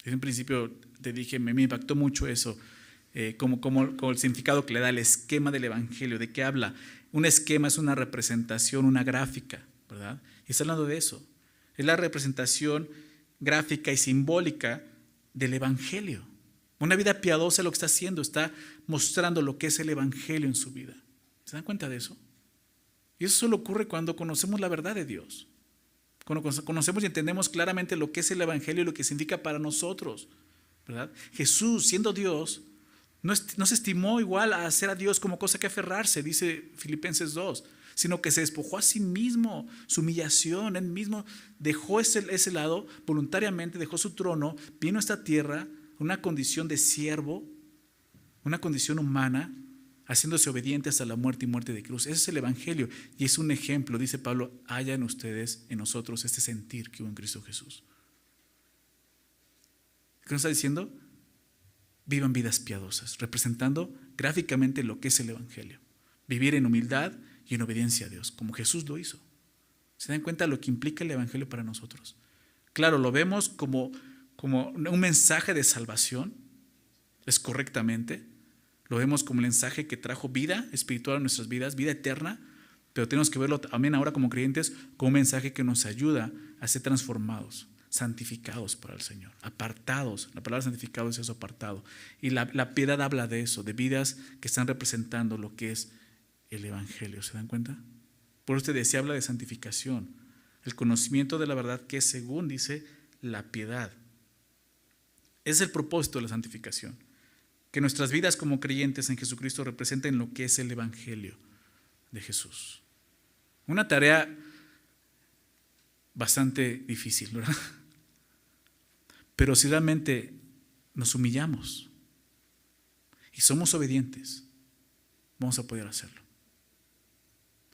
En un principio te dije, me, impactó mucho eso, eh, como, como, el significado que le da el esquema del Evangelio, de qué habla. Un esquema es una representación, una gráfica, ¿verdad? Y está hablando de eso. Es la representación gráfica y simbólica del Evangelio. Una vida piadosa lo que está haciendo, está mostrando lo que es el Evangelio en su vida. ¿Se dan cuenta de eso? Y eso solo ocurre cuando conocemos la verdad de Dios. Cuando conocemos y entendemos claramente lo que es el Evangelio y lo que significa para nosotros. ¿verdad? Jesús, siendo Dios, no, se estimó igual a hacer a Dios como cosa que aferrarse, dice Filipenses 2, sino que se despojó a sí mismo, su humillación, él mismo dejó ese, ese lado voluntariamente, dejó su trono, vino a esta tierra, una condición de siervo, una condición humana, haciéndose obediente hasta la muerte y muerte de cruz. Ese es el Evangelio y es un ejemplo, dice Pablo, haya en ustedes, en nosotros, este sentir que hubo en Cristo Jesús. ¿Qué nos está diciendo? Vivan vidas piadosas, representando gráficamente lo que es el Evangelio. Vivir en humildad y en obediencia a Dios, como Jesús lo hizo. ¿Se dan cuenta lo que implica el Evangelio para nosotros? Claro, lo vemos como, como un mensaje de salvación, es correctamente, lo vemos como el mensaje que trajo vida espiritual a nuestras vidas, vida eterna, pero tenemos que verlo también ahora como creyentes como un mensaje que nos ayuda a ser transformados, santificados para el Señor, apartados. La palabra santificado es eso, apartado. Y la, la piedad habla de eso, de vidas que están representando lo que es el Evangelio. ¿Se dan cuenta? Por eso te decía, habla de santificación, el conocimiento de la verdad que según dice la piedad. Es el propósito de la santificación que nuestras vidas como creyentes en Jesucristo representen lo que es el Evangelio de Jesús. Una tarea bastante difícil, ¿verdad? Pero si realmente nos humillamos y somos obedientes, vamos a poder hacerlo.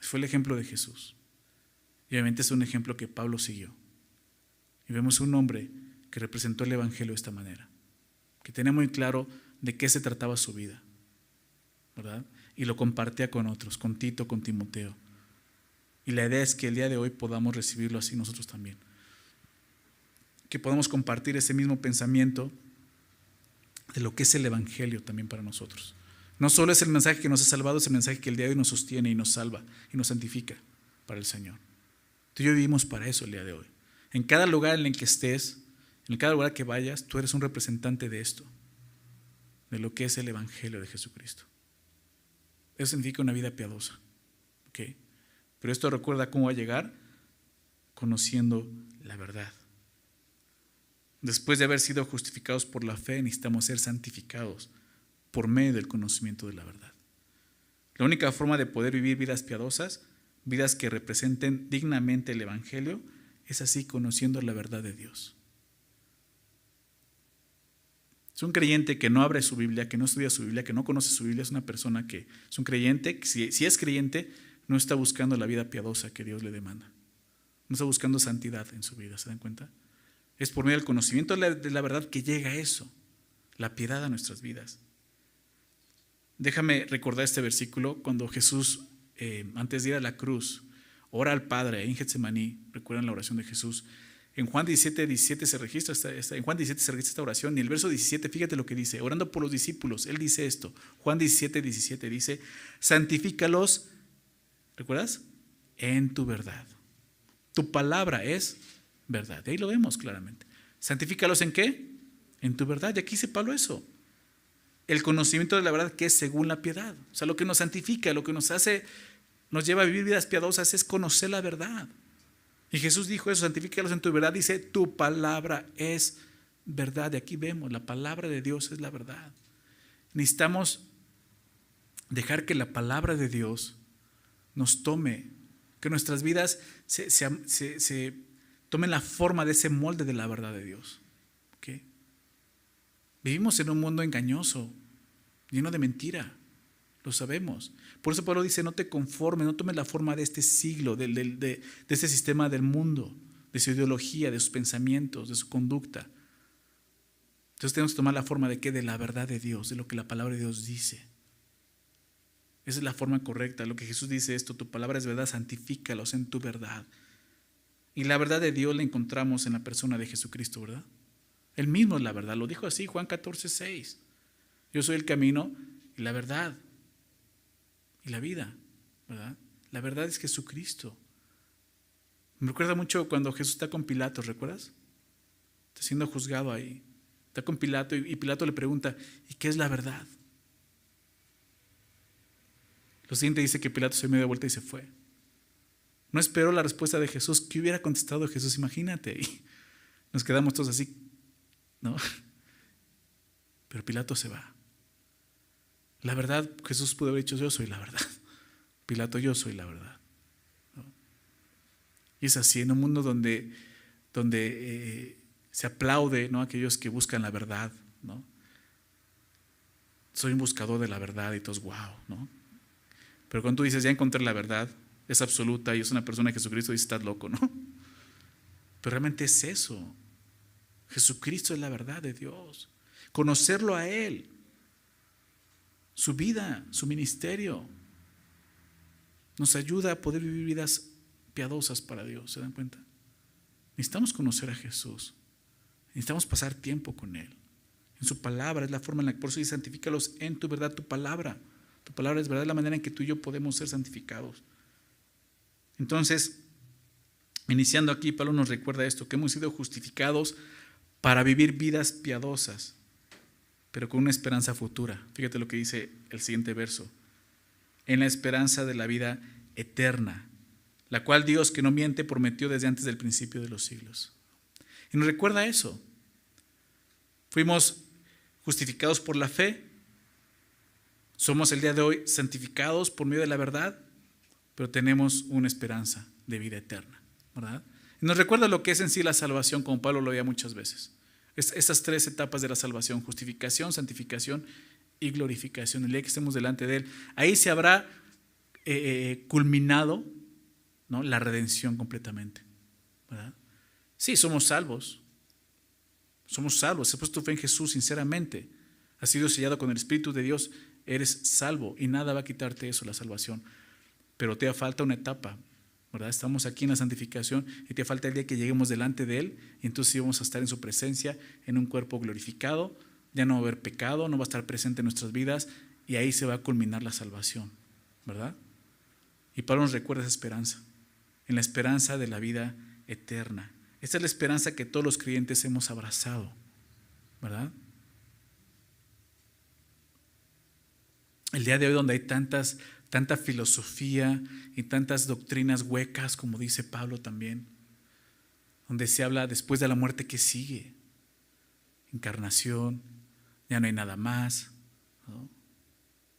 Fue el ejemplo de Jesús. Y obviamente es un ejemplo que Pablo siguió. Y vemos un hombre que representó el Evangelio de esta manera, que tenía muy claro de qué se trataba su vida, ¿verdad? Y lo compartía con otros, con Tito, con Timoteo. Y la idea es que el día de hoy podamos recibirlo así nosotros también. Que podamos compartir ese mismo pensamiento de lo que es el Evangelio también para nosotros. No solo es el mensaje que nos ha salvado, es el mensaje que el día de hoy nos sostiene y nos salva y nos santifica para el Señor. Tú y yo vivimos para eso el día de hoy. En cada lugar en el que estés, en cada lugar que vayas, tú eres un representante de esto de lo que es el Evangelio de Jesucristo. Eso significa una vida piadosa. Pero esto recuerda cómo va a llegar conociendo la verdad. Después de haber sido justificados por la fe, necesitamos ser santificados por medio del conocimiento de la verdad. La única forma de poder vivir vidas piadosas, vidas que representen dignamente el Evangelio, es así conociendo la verdad de Dios. Es un creyente que no abre su Biblia, que no estudia su Biblia, que no conoce su Biblia, es una persona que es un creyente, si, si es creyente, no está buscando la vida piadosa que Dios le demanda. No está buscando santidad en su vida, ¿se dan cuenta? Es por medio del conocimiento de la verdad que llega eso, la piedad a nuestras vidas. Déjame recordar este versículo cuando Jesús, eh, antes de ir a la cruz, ora al Padre en Getsemaní. Recuerdan la oración de Jesús. En Juan 17, 17 se registra esta, en Juan 17 se registra esta oración y el verso 17, fíjate lo que dice, orando por los discípulos, él dice esto. Juan 17, 17 dice, santifícalos, ¿recuerdas? En tu verdad. Tu palabra es verdad. ahí lo vemos claramente. Santifícalos en qué? En tu verdad. Y aquí dice Pablo eso. El conocimiento de la verdad que es según la piedad. O sea, lo que nos santifica, lo que nos hace, nos lleva a vivir vidas piadosas es conocer la verdad. Y Jesús dijo eso, santifícalos en tu verdad. Dice, tu palabra es verdad. Y aquí vemos, la palabra de Dios es la verdad. Necesitamos dejar que la palabra de Dios nos tome, que nuestras vidas se, se tomen la forma de ese molde de la verdad de Dios. Vivimos en un mundo engañoso, lleno de mentira. Lo sabemos. Por eso Pablo dice, no te conformes, no tomes la forma de este siglo, de, de, este sistema del mundo, de su ideología, de sus pensamientos, de su conducta. Entonces tenemos que tomar la forma de qué? De la verdad de Dios, de lo que la palabra de Dios dice. Esa es la forma correcta. Lo que Jesús dice esto, tu palabra es verdad, santifícalos en tu verdad. Y la verdad de Dios la encontramos en la persona de Jesucristo, ¿verdad? Él mismo es la verdad. Lo dijo así, Juan 14, 6. Yo soy el camino y la verdad y la vida, ¿verdad? La verdad es Jesucristo. Me recuerda mucho cuando Jesús está con Pilato, ¿recuerdas? Está siendo juzgado ahí. Está con Pilato y Pilato le pregunta, ¿y qué es la verdad? Lo siguiente dice que Pilato se dio de vuelta y se fue. No esperó la respuesta de Jesús. ¿Qué hubiera contestado Jesús? Imagínate. Y nos quedamos todos así, ¿no? Pero Pilato se va. La verdad, Jesús pudo haber dicho, yo soy la verdad. Pilato, yo soy la verdad. Y es así, en un mundo donde, donde eh, se aplaude ¿no? aquellos que buscan la verdad. ¿no? Soy un buscador de la verdad y todos, wow. ¿no? Pero cuando tú dices, ya encontré la verdad, es absoluta y es una persona de Jesucristo, dices, estás loco, ¿no? Pero realmente es eso. Jesucristo es la verdad de Dios. Conocerlo a Él, su vida, su ministerio, nos ayuda a poder vivir vidas piadosas para Dios, ¿se dan cuenta? Necesitamos conocer a Jesús, necesitamos pasar tiempo con Él. En su palabra es la forma en la que por eso santifícalos en tu verdad, tu palabra. Tu palabra es verdad, la manera en que tú y yo podemos ser santificados. Entonces, iniciando aquí, Pablo nos recuerda esto, que hemos sido justificados para vivir vidas piadosas, pero con una esperanza futura. Fíjate lo que dice el siguiente verso. En la esperanza de la vida eterna, la cual Dios que no miente prometió desde antes del principio de los siglos. Y nos recuerda eso. Fuimos justificados por la fe. Somos el día de hoy santificados por medio de la verdad, pero tenemos una esperanza de vida eterna, ¿verdad? nos recuerda lo que es en sí la salvación, como Pablo lo veía muchas veces. Estas tres etapas de la salvación, justificación, santificación y glorificación. El día que estemos delante de Él, ahí se habrá eh, eh, culminado ¿no? la redención completamente. ¿verdad? Sí, somos salvos. Somos salvos. Has puesto fe en Jesús sinceramente, has sido sellado con el Espíritu de Dios, eres salvo y nada va a quitarte eso, la salvación. Pero te falta una etapa Estamos aquí en la santificación y te falta el día que lleguemos delante de Él y entonces vamos a estar en su presencia, en un cuerpo glorificado, ya no va a haber pecado, no va a estar presente en nuestras vidas y ahí se va a culminar la salvación, ¿verdad? Y Pablo nos recuerda esa esperanza, en la esperanza de la vida eterna. Esta es la esperanza que todos los creyentes hemos abrazado, ¿verdad? El día de hoy donde hay tantas tanta filosofía y tantas doctrinas huecas, como dice Pablo también, donde se habla después de la muerte que sigue, encarnación, ya no hay nada más,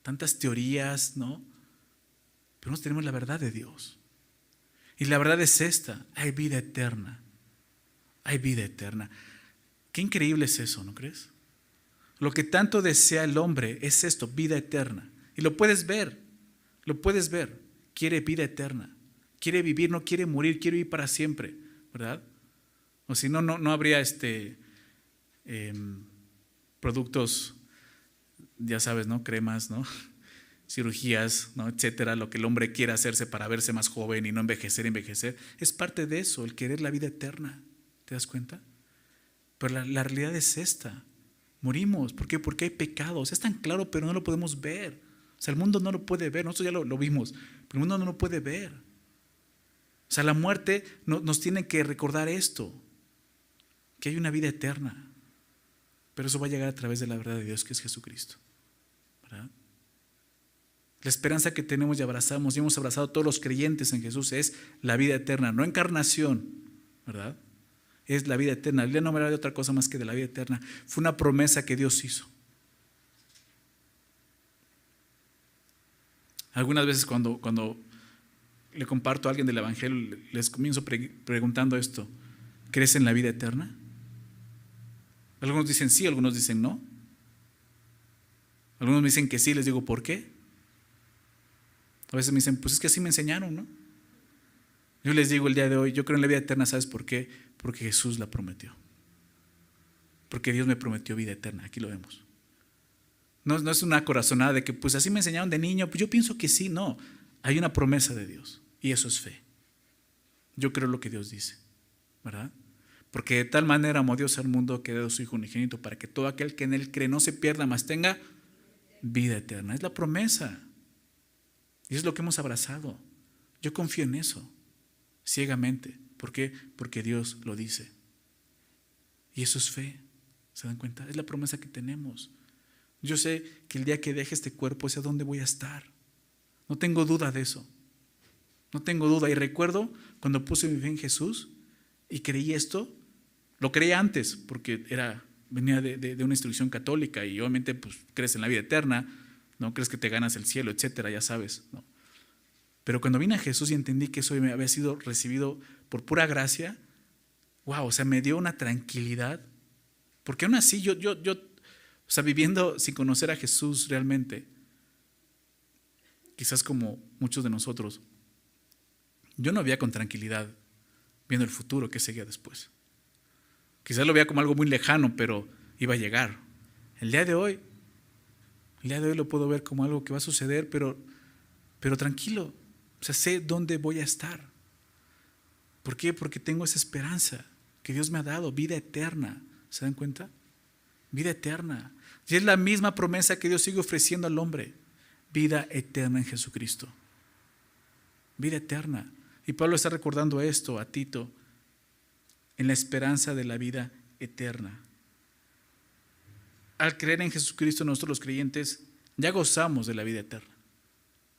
tantas teorías, ¿no? pero nosotros tenemos la verdad de Dios. Y la verdad es esta, hay vida eterna. Hay vida eterna. Qué increíble es eso, ¿no crees? Lo que tanto desea el hombre es esto, vida eterna. Y lo puedes ver, lo puedes ver. Quiere vida eterna. Quiere vivir, no quiere morir, quiere vivir para siempre, ¿verdad? O si no, no, no habría este, em, productos, ya sabes, ¿no? Cremas, ¿no? cirugías, ¿no? etcétera, lo que el hombre quiere hacerse para verse más joven y no envejecer, envejecer, es parte de eso, el querer la vida eterna. ¿Te das cuenta? Pero la, realidad es esta. Morimos. ¿Por qué? Porque hay pecados. Es tan claro, pero no lo podemos ver. O sea, el mundo no lo puede ver. Nosotros ya lo, vimos, pero el mundo no lo puede ver. O sea, la muerte nos tiene que recordar esto, que hay una vida eterna. Pero eso va a llegar a través de la verdad de Dios, que es Jesucristo. La esperanza que tenemos y abrazamos y hemos abrazado todos los creyentes en Jesús es la vida eterna, no encarnación, ¿verdad? Es la vida eterna. La Biblia no habla de otra cosa más que de la vida eterna. Fue una promesa que Dios hizo. Algunas veces cuando, cuando le comparto a alguien del Evangelio, les comienzo preguntando esto, ¿crees en la vida eterna? Algunos dicen sí, algunos dicen no. Algunos me dicen que sí, les digo, ¿por qué? A veces me dicen, pues es que así me enseñaron, ¿no? Yo les digo el día de hoy, yo creo en la vida eterna, ¿sabes por qué? Porque Jesús la prometió. Porque Dios me prometió vida eterna, aquí lo vemos. No, no es una corazonada de que, pues así me enseñaron de niño, pues yo pienso que sí, no. Hay una promesa de Dios y eso es fe. Yo creo lo que Dios dice, ¿verdad? Porque de tal manera amó Dios al mundo que dio su Hijo unigénito para que todo aquel que en él cree no se pierda, más tenga vida eterna. Es la promesa. Y es lo que hemos abrazado. Yo confío en eso, ciegamente. ¿Por qué? Porque Dios lo dice. Y eso es fe. ¿Se dan cuenta? Es la promesa que tenemos. Yo sé que el día que deje este cuerpo es a dónde voy a estar. No tengo duda de eso. No tengo duda. Y recuerdo cuando puse mi fe en Jesús y creí esto, lo creí antes porque era, venía de, de una instrucción católica y obviamente pues crees en la vida eterna, no crees que te ganas el cielo, etcétera, ya sabes. ¿no? Pero cuando vine a Jesús y entendí que eso me había sido recibido por pura gracia, wow, o sea, me dio una tranquilidad. Porque aún así, yo, yo, yo, o sea, viviendo sin conocer a Jesús realmente, quizás como muchos de nosotros, yo no veía con tranquilidad viendo el futuro que seguía después. Quizás lo veía como algo muy lejano, pero iba a llegar. El día de hoy el día de hoy lo puedo ver como algo que va a suceder, pero, pero tranquilo. O sea, sé dónde voy a estar. ¿Por qué? Porque tengo esa esperanza que Dios me ha dado, vida eterna. ¿Se dan cuenta? Vida eterna. Y es la misma promesa que Dios sigue ofreciendo al hombre. Vida eterna en Jesucristo. Vida eterna. Y Pablo está recordando esto a Tito en la esperanza de la vida eterna al creer en Jesucristo nosotros los creyentes ya gozamos de la vida eterna.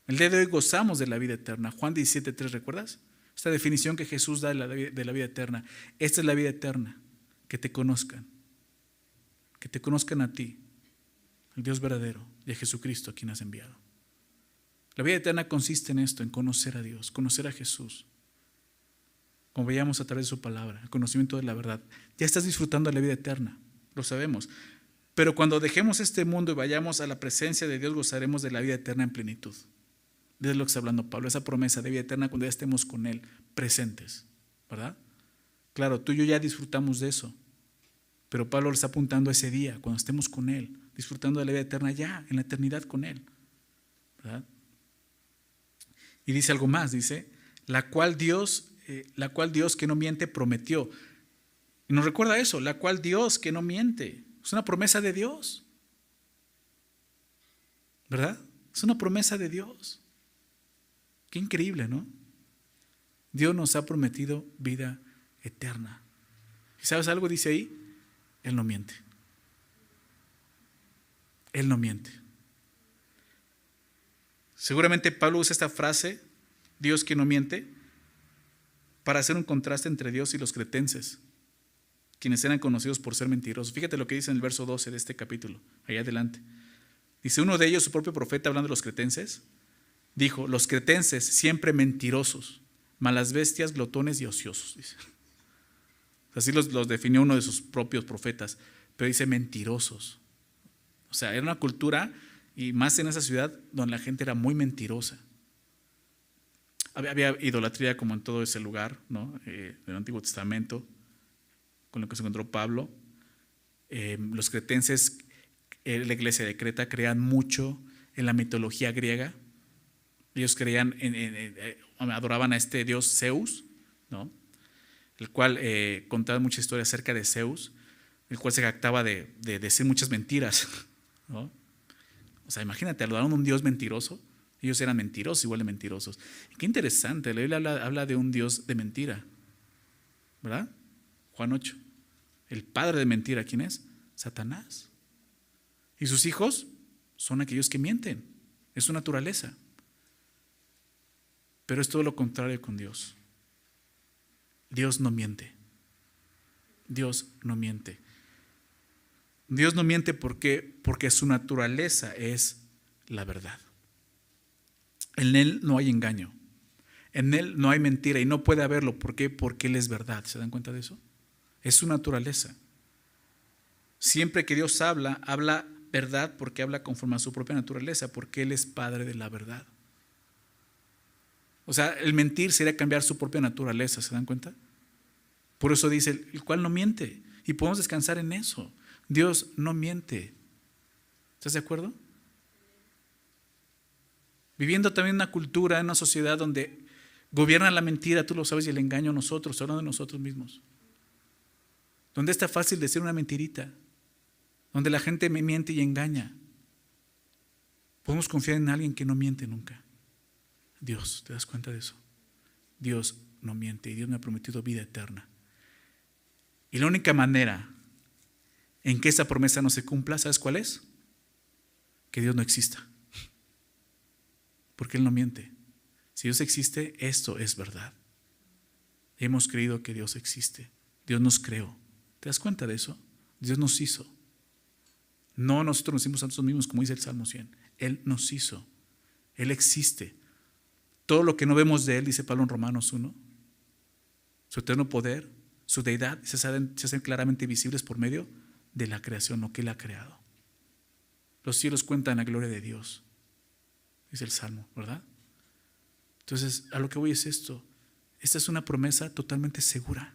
El día de hoy gozamos de la vida eterna. Juan 17.3, ¿recuerdas? Esta definición que Jesús da de la, de la vida eterna. Esta es la vida eterna, que te conozcan, que te conozcan a ti, el Dios verdadero, y a Jesucristo a quien has enviado. La vida eterna consiste en esto, en conocer a Dios, conocer a Jesús. Como veíamos a través de su palabra, el conocimiento de la verdad. Ya estás disfrutando de la vida eterna, lo sabemos. Pero cuando dejemos este mundo y vayamos a la presencia de Dios, gozaremos de la vida eterna en plenitud. De lo que está hablando Pablo, esa promesa de vida eterna cuando ya estemos con Él presentes, ¿verdad? Claro, tú y yo ya disfrutamos de eso, pero Pablo está apuntando a ese día, cuando estemos con Él, disfrutando de la vida eterna ya, en la eternidad con Él, ¿verdad? Y dice algo más, dice, la cual Dios, eh, la cual Dios que no miente prometió. Y nos recuerda eso, la cual Dios que no miente. Es una promesa de Dios. ¿Verdad? Es una promesa de Dios. Qué increíble, ¿no? Dios nos ha prometido vida eterna. ¿Y sabes algo? Dice ahí, Él no miente. Él no miente. Seguramente Pablo usa esta frase, Dios que no miente, para hacer un contraste entre Dios y los cretenses quienes eran conocidos por ser mentirosos. Fíjate lo que dice en el verso 12 de este capítulo, allá adelante. Dice uno de ellos, su propio profeta, hablando de los cretenses, dijo, los cretenses siempre mentirosos, malas bestias, glotones y ociosos. Así los, los definió uno de sus propios profetas, pero dice mentirosos. O sea, era una cultura, y más en esa ciudad, donde la gente era muy mentirosa. Había, idolatría como en todo ese lugar, ¿no? Eh, del Antiguo Testamento, con lo que se encontró Pablo. Eh, los cretenses, eh, la iglesia de Creta, creían mucho en la mitología griega. Ellos creían, en, adoraban a este dios Zeus, ¿no? el cual eh, contaba mucha historia acerca de Zeus, el cual se jactaba de, decir muchas mentiras. O sea, imagínate, adoraron un dios mentiroso. Ellos eran mentirosos, igual de mentirosos. qué interesante, la Biblia habla, habla de un dios de mentira. ¿Verdad? Juan 8. El padre de mentira, ¿quién es? Satanás. Y sus hijos son aquellos que mienten. Es su naturaleza. Pero es todo lo contrario con Dios. Dios no miente. Dios no miente. Dios no miente porque, porque su naturaleza es la verdad. En Él no hay engaño. En Él no hay mentira y no puede haberlo. ¿Por qué? Porque Él es verdad. ¿Se dan cuenta de eso? Es su naturaleza. Siempre que Dios habla, habla verdad porque habla conforme a su propia naturaleza, porque Él es Padre de la verdad. O sea, el mentir sería cambiar su propia naturaleza, ¿se dan cuenta? Por eso dice, el cual no miente. Y podemos descansar en eso. Dios no miente. ¿Estás de acuerdo? Viviendo también una cultura, una sociedad donde gobierna la mentira, tú lo sabes, y el engaño a nosotros, hablando de nosotros mismos. Donde está fácil decir una mentirita. Donde la gente me miente y engaña. Podemos confiar en alguien que no miente nunca. Dios, ¿te das cuenta de eso? Dios no miente y Dios me ha prometido vida eterna. Y la única manera en que esa promesa no se cumpla, ¿sabes cuál es? Que Dios no exista. Porque Él no miente. Si Dios existe, esto es verdad. Hemos creído que Dios existe. Dios nos creó. ¿Te das cuenta de eso? Dios nos hizo. No nosotros nos hicimos a nosotros mismos, como dice el Salmo 100. Él nos hizo. Él existe. Todo lo que no vemos de Él, dice Pablo en Romanos 1, su eterno poder, su deidad, se hacen, claramente visibles por medio de la creación, lo que Él ha creado. Los cielos cuentan la gloria de Dios, dice el Salmo, ¿verdad? Entonces, a lo que voy es esto. Esta es una promesa totalmente segura.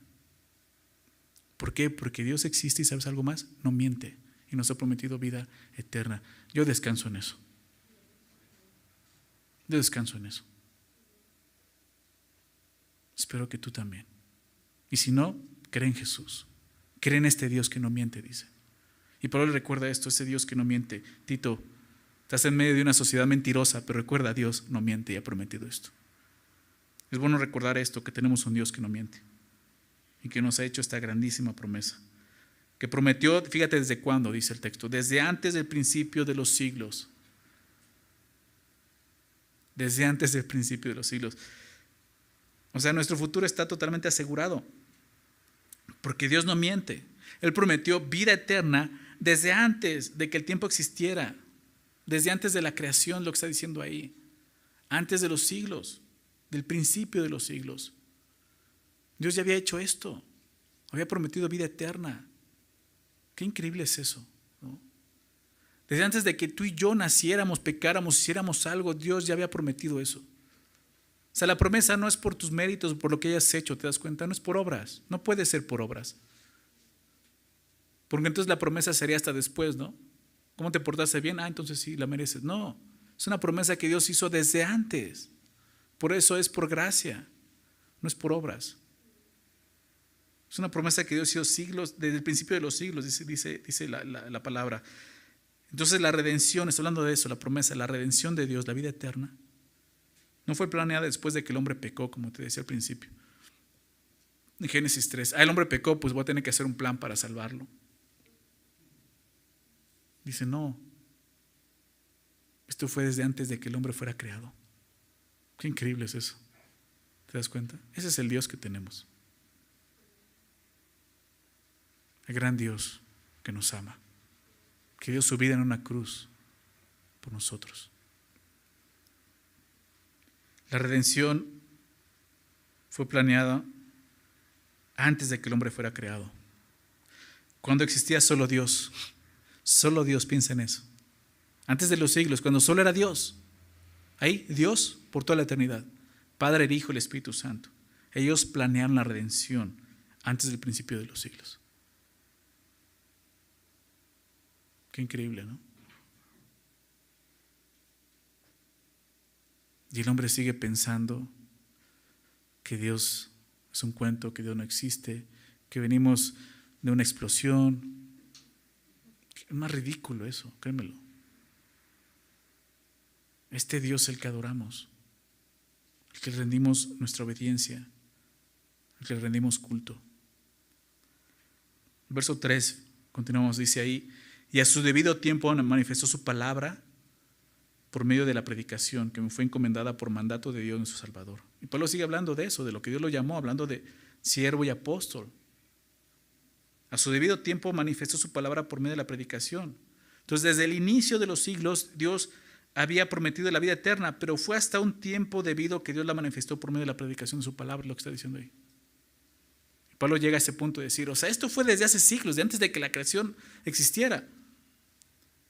¿Por qué? Porque Dios existe y sabes algo más, no miente y nos ha prometido vida eterna. Yo descanso en eso. Yo descanso en eso. Espero que tú también. Y si no, cree en Jesús. Cree en este Dios que no miente, dice. Y Pablo recuerda esto, ese Dios que no miente. Tito, estás en medio de una sociedad mentirosa, pero recuerda, Dios no miente y ha prometido esto. Es bueno recordar esto, que tenemos un Dios que no miente y que nos ha hecho esta grandísima promesa. Que prometió, fíjate desde cuándo, dice el texto, desde antes del principio de los siglos. Desde antes del principio de los siglos. O sea, nuestro futuro está totalmente asegurado, porque Dios no miente. Él prometió vida eterna desde antes de que el tiempo existiera, desde antes de la creación, lo que está diciendo ahí, antes de los siglos, del principio de los siglos. Dios ya había hecho esto, había prometido vida eterna. Qué increíble es eso. Desde antes de que tú y yo naciéramos, pecáramos, hiciéramos algo, Dios ya había prometido eso. O sea, la promesa no es por tus méritos, por lo que hayas hecho, ¿te das cuenta? No es por obras, no puede ser por obras. Porque entonces la promesa sería hasta después, ¿no? ¿Cómo te portaste bien? Ah, entonces sí, la mereces. No, es una promesa que Dios hizo desde antes. Por eso es por gracia, no es por obras. Es una promesa que Dios hizo siglos, desde el principio de los siglos, dice, la, la palabra. Entonces la redención, estoy hablando de eso, la promesa, la redención de Dios, la vida eterna, no fue planeada después de que el hombre pecó, como te decía al principio. En Génesis 3. Ah, el hombre pecó, pues voy a tener que hacer un plan para salvarlo. Dice, no. Esto fue desde antes de que el hombre fuera creado. Qué increíble es eso. ¿Te das cuenta? Ese es el Dios que tenemos. El gran Dios que nos ama. Que dio su vida en una cruz por nosotros. La redención fue planeada antes de que el hombre fuera creado. Cuando existía solo Dios. Solo Dios piensa en eso. Antes de los siglos, cuando solo era Dios. Ahí, Dios por toda la eternidad. Padre, el Hijo y el Espíritu Santo. Ellos planearon la redención antes del principio de los siglos. Qué increíble, ¿no? Y el hombre sigue pensando que Dios es un cuento, que Dios no existe, que venimos de una explosión. Es más ridículo eso, créemelo. Este Dios el que adoramos, el que rendimos nuestra obediencia, el que rendimos culto. Verso 3, continuamos, dice ahí, y a su debido tiempo manifestó su palabra por medio de la predicación que me fue encomendada por mandato de Dios nuestro Salvador. Y Pablo sigue hablando de eso, de lo que Dios lo llamó, hablando de siervo y apóstol. A su debido tiempo manifestó su palabra por medio de la predicación. Entonces, desde el inicio de los siglos, Dios había prometido la vida eterna, pero fue hasta un tiempo debido que Dios la manifestó por medio de la predicación de su palabra, lo que está diciendo ahí. Pablo llega a ese punto de decir, o sea, esto fue desde hace siglos, de antes de que la creación existiera.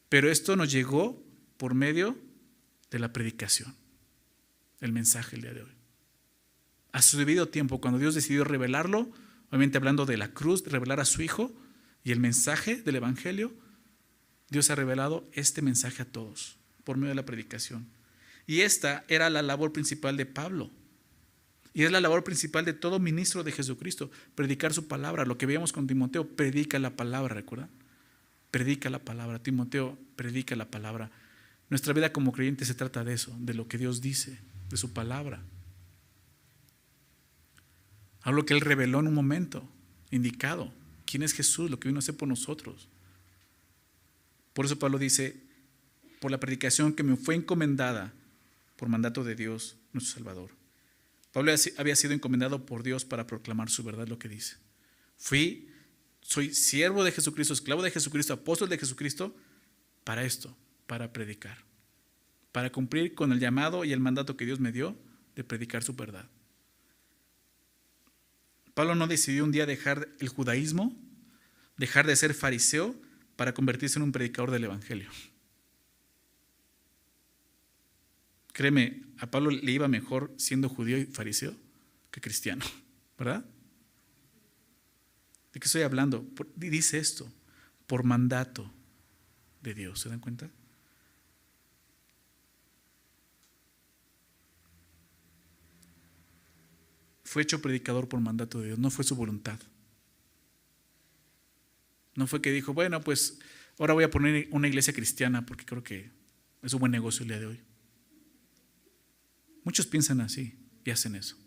Pero esto nos llegó por medio de la predicación, el mensaje el día de hoy. A su debido tiempo, cuando Dios decidió revelarlo, obviamente hablando de la cruz, revelar a su Hijo y el mensaje del Evangelio, Dios ha revelado este mensaje a todos por medio de la predicación. Y esta era la labor principal de Pablo. Y es la labor principal de todo ministro de Jesucristo, predicar su palabra. Lo que veíamos con Timoteo, predica la palabra, ¿recuerdan? Predica la palabra. Timoteo, predica la palabra. Nuestra vida como creyente se trata de eso, de lo que Dios dice, de su palabra. Algo que Él reveló en un momento indicado. ¿Quién es Jesús? Lo que vino a hacer por nosotros. Por eso Pablo dice, por la predicación que me fue encomendada por mandato de Dios, nuestro Salvador. Pablo había sido encomendado por Dios para proclamar su verdad, lo que dice. Fui, soy siervo de Jesucristo, esclavo de Jesucristo, apóstol de Jesucristo, para esto, para predicar, para cumplir con el llamado y el mandato que Dios me dio de predicar su verdad. Pablo no decidió un día dejar el judaísmo, dejar de ser fariseo para convertirse en un predicador del Evangelio. Créeme, a Pablo le iba mejor siendo judío y fariseo que cristiano, ¿verdad? ¿De qué estoy hablando? Dice esto, por mandato de Dios, ¿se dan cuenta? Fue hecho predicador por mandato de Dios, no fue su voluntad. No fue que dijo, bueno, pues ahora voy a poner una iglesia cristiana porque creo que es un buen negocio el día de hoy. Muchos piensan así y hacen eso.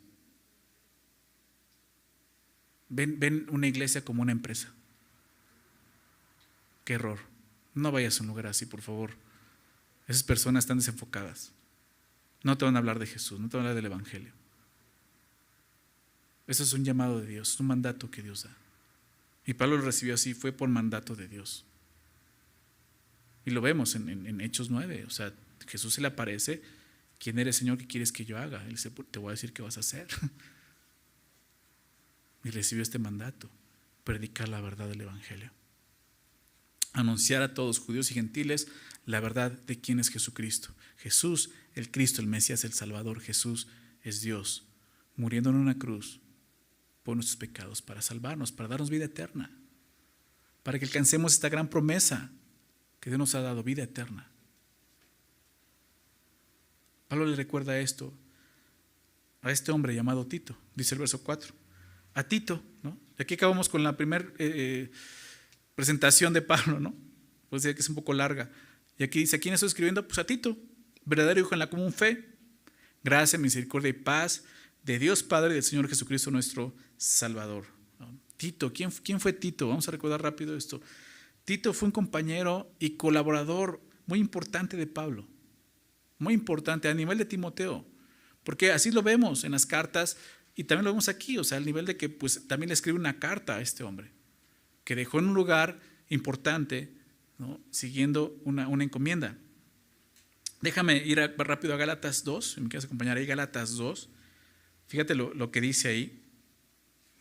Ven, ven una iglesia como una empresa. Qué error. No vayas a un lugar así, por favor. Esas personas están desenfocadas. No te van a hablar de Jesús, no te van a hablar del Evangelio. Eso es un llamado de Dios, un mandato que Dios da. Y Pablo lo recibió así, fue por mandato de Dios. Y lo vemos en, Hechos 9. O sea, Jesús se le aparece, ¿quién eres Señor? ¿Qué quieres que yo haga? Él dice, te voy a decir qué vas a hacer. y recibió este mandato, predicar la verdad del Evangelio. Anunciar a todos, judíos y gentiles, la verdad de quién es Jesucristo. Jesús, el Cristo, el Mesías, el Salvador. Jesús es Dios, muriendo en una cruz por nuestros pecados, para salvarnos, para darnos vida eterna, para que alcancemos esta gran promesa que Dios nos ha dado, vida eterna. Pablo le recuerda esto a este hombre llamado Tito, dice el verso 4. A Tito, ¿no? Y aquí acabamos con la primera eh, eh, presentación de Pablo, ¿no? Pues que es un poco larga. Y aquí dice, ¿a quién estoy escribiendo? Pues a Tito, verdadero hijo en la común fe, gracia, misericordia y paz de Dios Padre y del Señor Jesucristo nuestro Salvador. Tito, ¿quién, ¿quién fue Tito? Vamos a recordar rápido esto. Tito fue un compañero y colaborador muy importante de Pablo, muy importante a nivel de Timoteo, porque así lo vemos en las cartas y también lo vemos aquí, o sea, al nivel de que pues también le escribe una carta a este hombre, que dejó en un lugar importante, siguiendo una, una encomienda. Déjame ir rápido a Gálatas 2, si me quieres acompañar ahí, Gálatas 2. Fíjate lo, que dice ahí.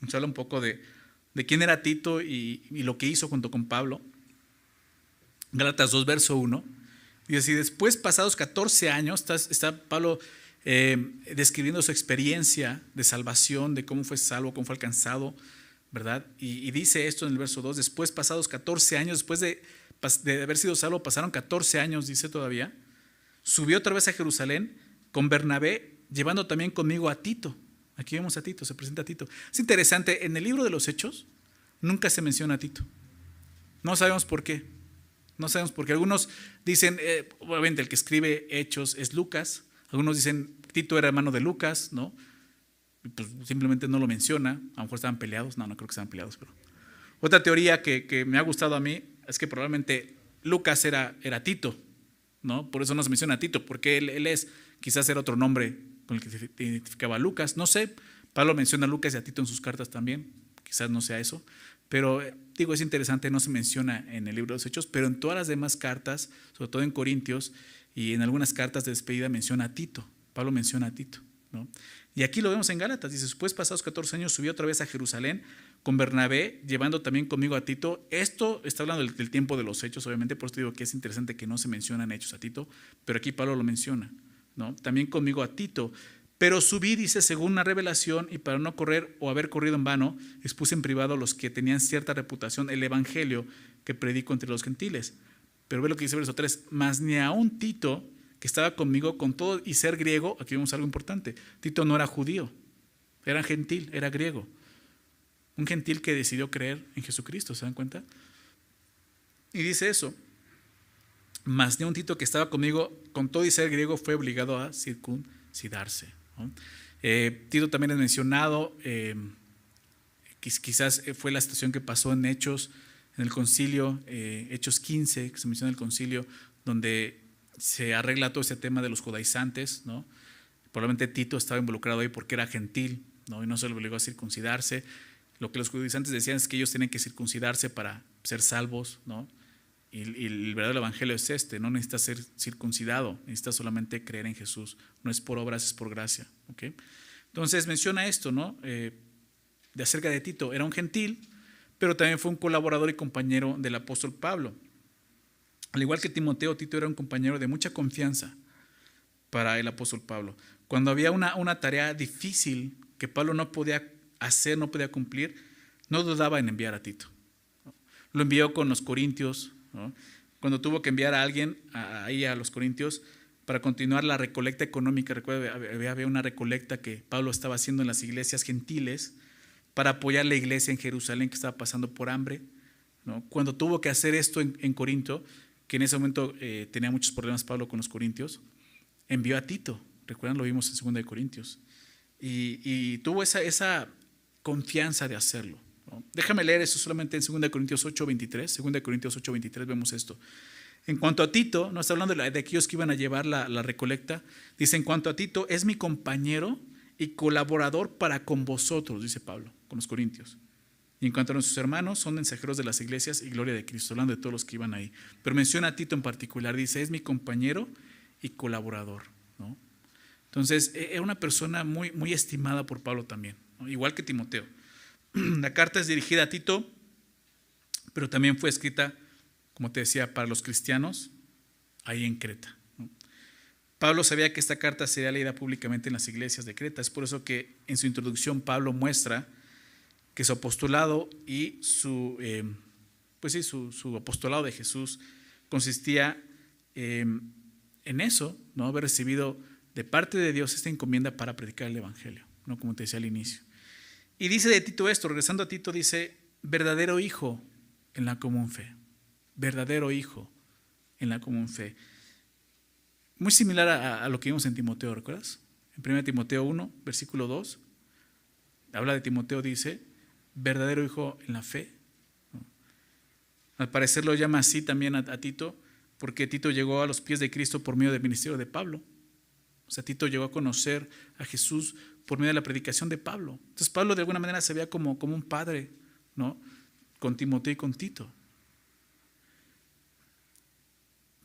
Nos habla un poco de, quién era Tito y, lo que hizo junto con Pablo. Gálatas 2, verso 1. Dice así, después pasados 14 años, está, Pablo eh, describiendo su experiencia de salvación, de cómo fue salvo, cómo fue alcanzado, ¿verdad? Y, dice esto en el verso 2, después pasados 14 años, después de, de haber sido salvo, pasaron 14 años, dice todavía, subió otra vez a Jerusalén con Bernabé, llevando también conmigo a Tito. Aquí vemos a Tito, se presenta a Tito. Es interesante, en el libro de los Hechos nunca se menciona a Tito. No sabemos por qué. No sabemos por qué. Algunos dicen, eh, obviamente el que escribe Hechos es Lucas. Algunos dicen, Tito era hermano de Lucas, ¿no? Pues simplemente no lo menciona. A lo mejor estaban peleados. No, no creo que estaban peleados, pero. Otra teoría que, me ha gustado a mí es que probablemente Lucas era, era Tito, ¿no? Por eso no se menciona a Tito, porque él, es, quizás era otro nombre con el que se identificaba Lucas, no sé. Pablo menciona a Lucas y a Tito en sus cartas también, quizás no sea eso, pero eh, digo, es interesante, no se menciona en el libro de los Hechos, pero en todas las demás cartas, sobre todo en Corintios y en algunas cartas de despedida menciona a Tito, Pablo menciona a Tito, ¿no? Y aquí lo vemos en Gálatas, dice, después pasados 14 años subió otra vez a Jerusalén con Bernabé, llevando también conmigo a Tito. Esto está hablando del, tiempo de los hechos, obviamente, por eso digo que es interesante que no se mencionan hechos a Tito, pero aquí Pablo lo menciona, También conmigo a Tito. Pero subí, dice, según una revelación, y para no correr o haber corrido en vano, expuse en privado a los que tenían cierta reputación el evangelio que predico entre los gentiles. Pero ve lo que dice verso 3, más ni a un Tito que estaba conmigo con todo y ser griego, aquí vemos algo importante, Tito no era judío, era gentil, era griego. Un gentil que decidió creer en Jesucristo, ¿se dan cuenta? Y dice eso. Más de un Tito que estaba conmigo, con todo y ser griego, fue obligado a circuncidarse. Eh, Tito también es mencionado, eh, quizás fue la situación que pasó en Hechos, en el concilio, eh, Hechos 15, que se menciona en el concilio, donde se arregla todo ese tema de los judaizantes, ¿no? Probablemente Tito estaba involucrado ahí porque era gentil, ¿no? Y no se le obligó a circuncidarse. Lo que los judaizantes decían es que ellos tienen que circuncidarse para ser salvos, ¿no? Y, el verdadero evangelio es este, no necesitas ser circuncidado, necesitas solamente creer en Jesús. No es por obras, es por gracia, ¿ok? Entonces menciona esto, ¿no? Eh, de acerca de Tito, era un gentil, pero también fue un colaborador y compañero del apóstol Pablo. Al igual que Timoteo, Tito era un compañero de mucha confianza para el apóstol Pablo. Cuando había una, una tarea difícil que Pablo no podía hacer, no podía cumplir, no dudaba en enviar a Tito. Lo envió con los corintios, cuando tuvo que enviar a alguien ahí a los corintios para continuar la recolecta económica. Recuerda, había una recolecta que Pablo estaba haciendo en las iglesias gentiles para apoyar la iglesia en Jerusalén que estaba pasando por hambre. Cuando tuvo que hacer esto en, Corinto, que en ese momento eh, tenía muchos problemas Pablo con los corintios, envió a Tito. Recuerdan, lo vimos en 2 de Corintios. Y, tuvo esa, esa confianza de hacerlo. Déjame leer eso solamente en 2 Corintios 8, 23. 2 Corintios 8, 23 vemos esto. En cuanto a Tito, no está hablando de, aquellos que iban a llevar la, recolecta, dice, en cuanto a Tito, es mi compañero y colaborador para con vosotros, dice Pablo, con los corintios. Y en cuanto a nuestros hermanos, son mensajeros de las iglesias y gloria de Cristo, hablando de todos los que iban ahí. Pero menciona a Tito en particular, dice, es mi compañero y colaborador. Entonces, e, era una persona muy, muy estimada por Pablo también igual que Timoteo. La carta es dirigida a Tito, pero también fue escrita, como te decía, para los cristianos ahí en Creta. Pablo sabía que esta carta sería leída públicamente en las iglesias de Creta. Es por eso que en su introducción Pablo muestra que su apostolado y su, eh, pues sí, su, apostolado de Jesús consistía eh, en eso, ¿no? haber recibido de parte de Dios esta encomienda para predicar el Evangelio, ¿no? como te decía al inicio. Y dice de Tito esto, regresando a Tito, dice, verdadero hijo en la común fe. Verdadero hijo en la común fe. Muy similar a, lo que vimos en Timoteo, ¿recuerdas? En 1 Timoteo 1, versículo 2, habla de Timoteo, dice, verdadero hijo en la fe. Al parecer lo llama así también a Tito, porque Tito llegó a los pies de Cristo por medio del ministerio de Pablo. O sea, Tito llegó a conocer a Jesús por medio de la predicación de Pablo. Entonces Pablo de alguna manera se veía como, como un padre, ¿no? Con Timoteo y con Tito.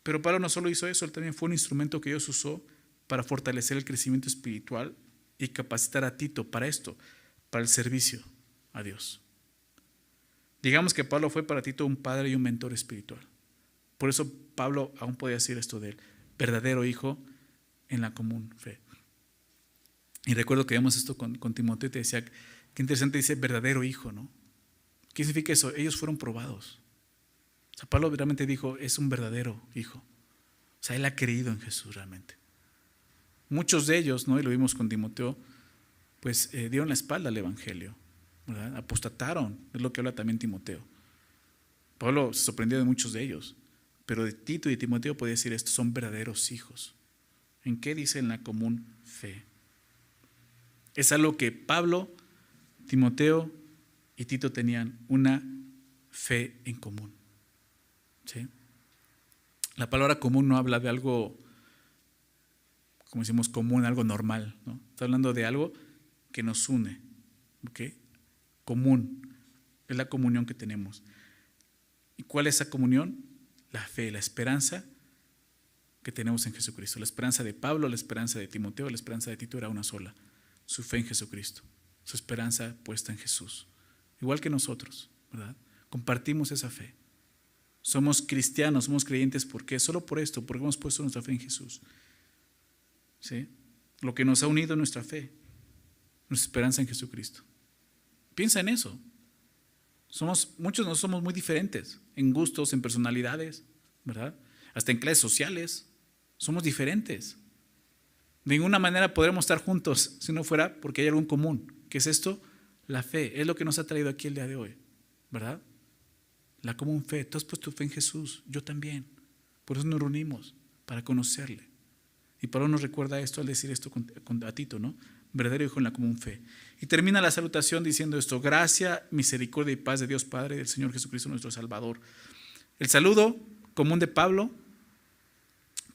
Pero Pablo no solo hizo eso, él también fue un instrumento que Dios usó para fortalecer el crecimiento espiritual y capacitar a Tito para esto, para el servicio a Dios. Digamos que Pablo fue para Tito un padre y un mentor espiritual. Por eso Pablo aún podía decir esto de él, verdadero hijo en la común fe. Y recuerdo que vimos esto con, con Timoteo y te decía, qué interesante dice verdadero hijo, ¿no? ¿Qué significa eso? Ellos fueron probados. O sea, Pablo realmente dijo, es un verdadero hijo. O sea, él ha creído en Jesús realmente. Muchos de ellos, ¿no? Y lo vimos con Timoteo, pues eh, dieron la espalda al Evangelio. Apostataron, es lo que habla también Timoteo. Pablo se sorprendió de muchos de ellos, pero de Tito y de Timoteo podía decir esto, son verdaderos hijos. ¿En qué dice en la común fe? Es algo que Pablo, Timoteo y Tito tenían una fe en común. La palabra común no habla de algo, como decimos, común, algo normal. ¿no? Está hablando de algo que nos une. ¿okay? Común. Es la comunión que tenemos. ¿Y cuál es esa comunión? La fe, la esperanza que tenemos en Jesucristo. La esperanza de Pablo, la esperanza de Timoteo, la esperanza de Tito era una sola. Su fe en Jesucristo. Su esperanza puesta en Jesús igual que nosotros, ¿verdad? Compartimos esa fe. Somos cristianos, somos creyentes, ¿por qué? Solo por esto, porque hemos puesto nuestra fe en Jesús. ¿Sí? Lo que nos ha unido es nuestra fe, nuestra esperanza en Jesucristo. Piensa en eso. Somos, muchos no somos muy diferentes en gustos, en personalidades, ¿verdad? Hasta en clases sociales. Somos diferentes. De ninguna manera podremos estar juntos si no fuera porque hay algo en común. ¿Qué es esto? La fe es lo que nos ha traído aquí el día de hoy, ¿verdad? La común fe. Tú has puesto fe en Jesús, yo también. Por eso nos reunimos, para conocerle. Y Pablo nos recuerda esto al decir esto a Tito, ¿no? Verdadero hijo en la común fe. Y termina la salutación diciendo esto: gracia, misericordia y paz de Dios Padre del Señor Jesucristo nuestro Salvador. El saludo común de Pablo,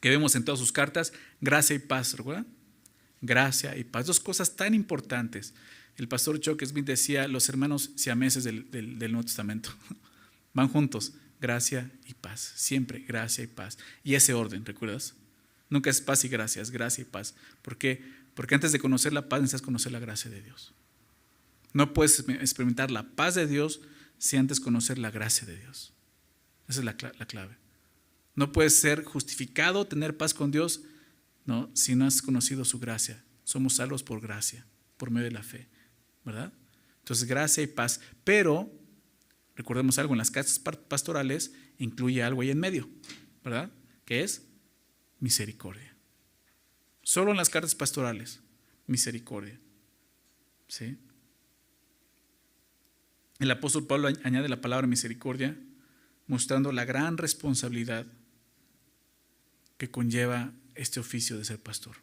que vemos en todas sus cartas, gracia y paz, ¿recuerdan? Gracia y paz. Dos cosas tan importantes. El pastor Chuck Smith decía, los hermanos siameses del, del, del Nuevo Testamento van juntos, gracia y paz, siempre gracia y paz. Y ese orden, ¿recuerdas? Nunca es paz y gracia, es gracia y paz. ¿Por qué? Porque antes de conocer la paz necesitas conocer la gracia de Dios. No puedes experimentar la paz de Dios si antes conocer la gracia de Dios. Esa es la, la clave. No puedes ser justificado, tener paz con Dios, no, si no has conocido su gracia. Somos salvos por gracia, por medio de la fe. ¿verdad? Entonces, gracia y paz. Pero, recordemos algo, en las casas pastorales incluye algo ahí en medio, ¿verdad? Que es misericordia. Solo en las cartas pastorales, misericordia. ¿Sí? El apóstol Pablo añade la palabra misericordia, mostrando la gran responsabilidad que conlleva este oficio de ser pastor.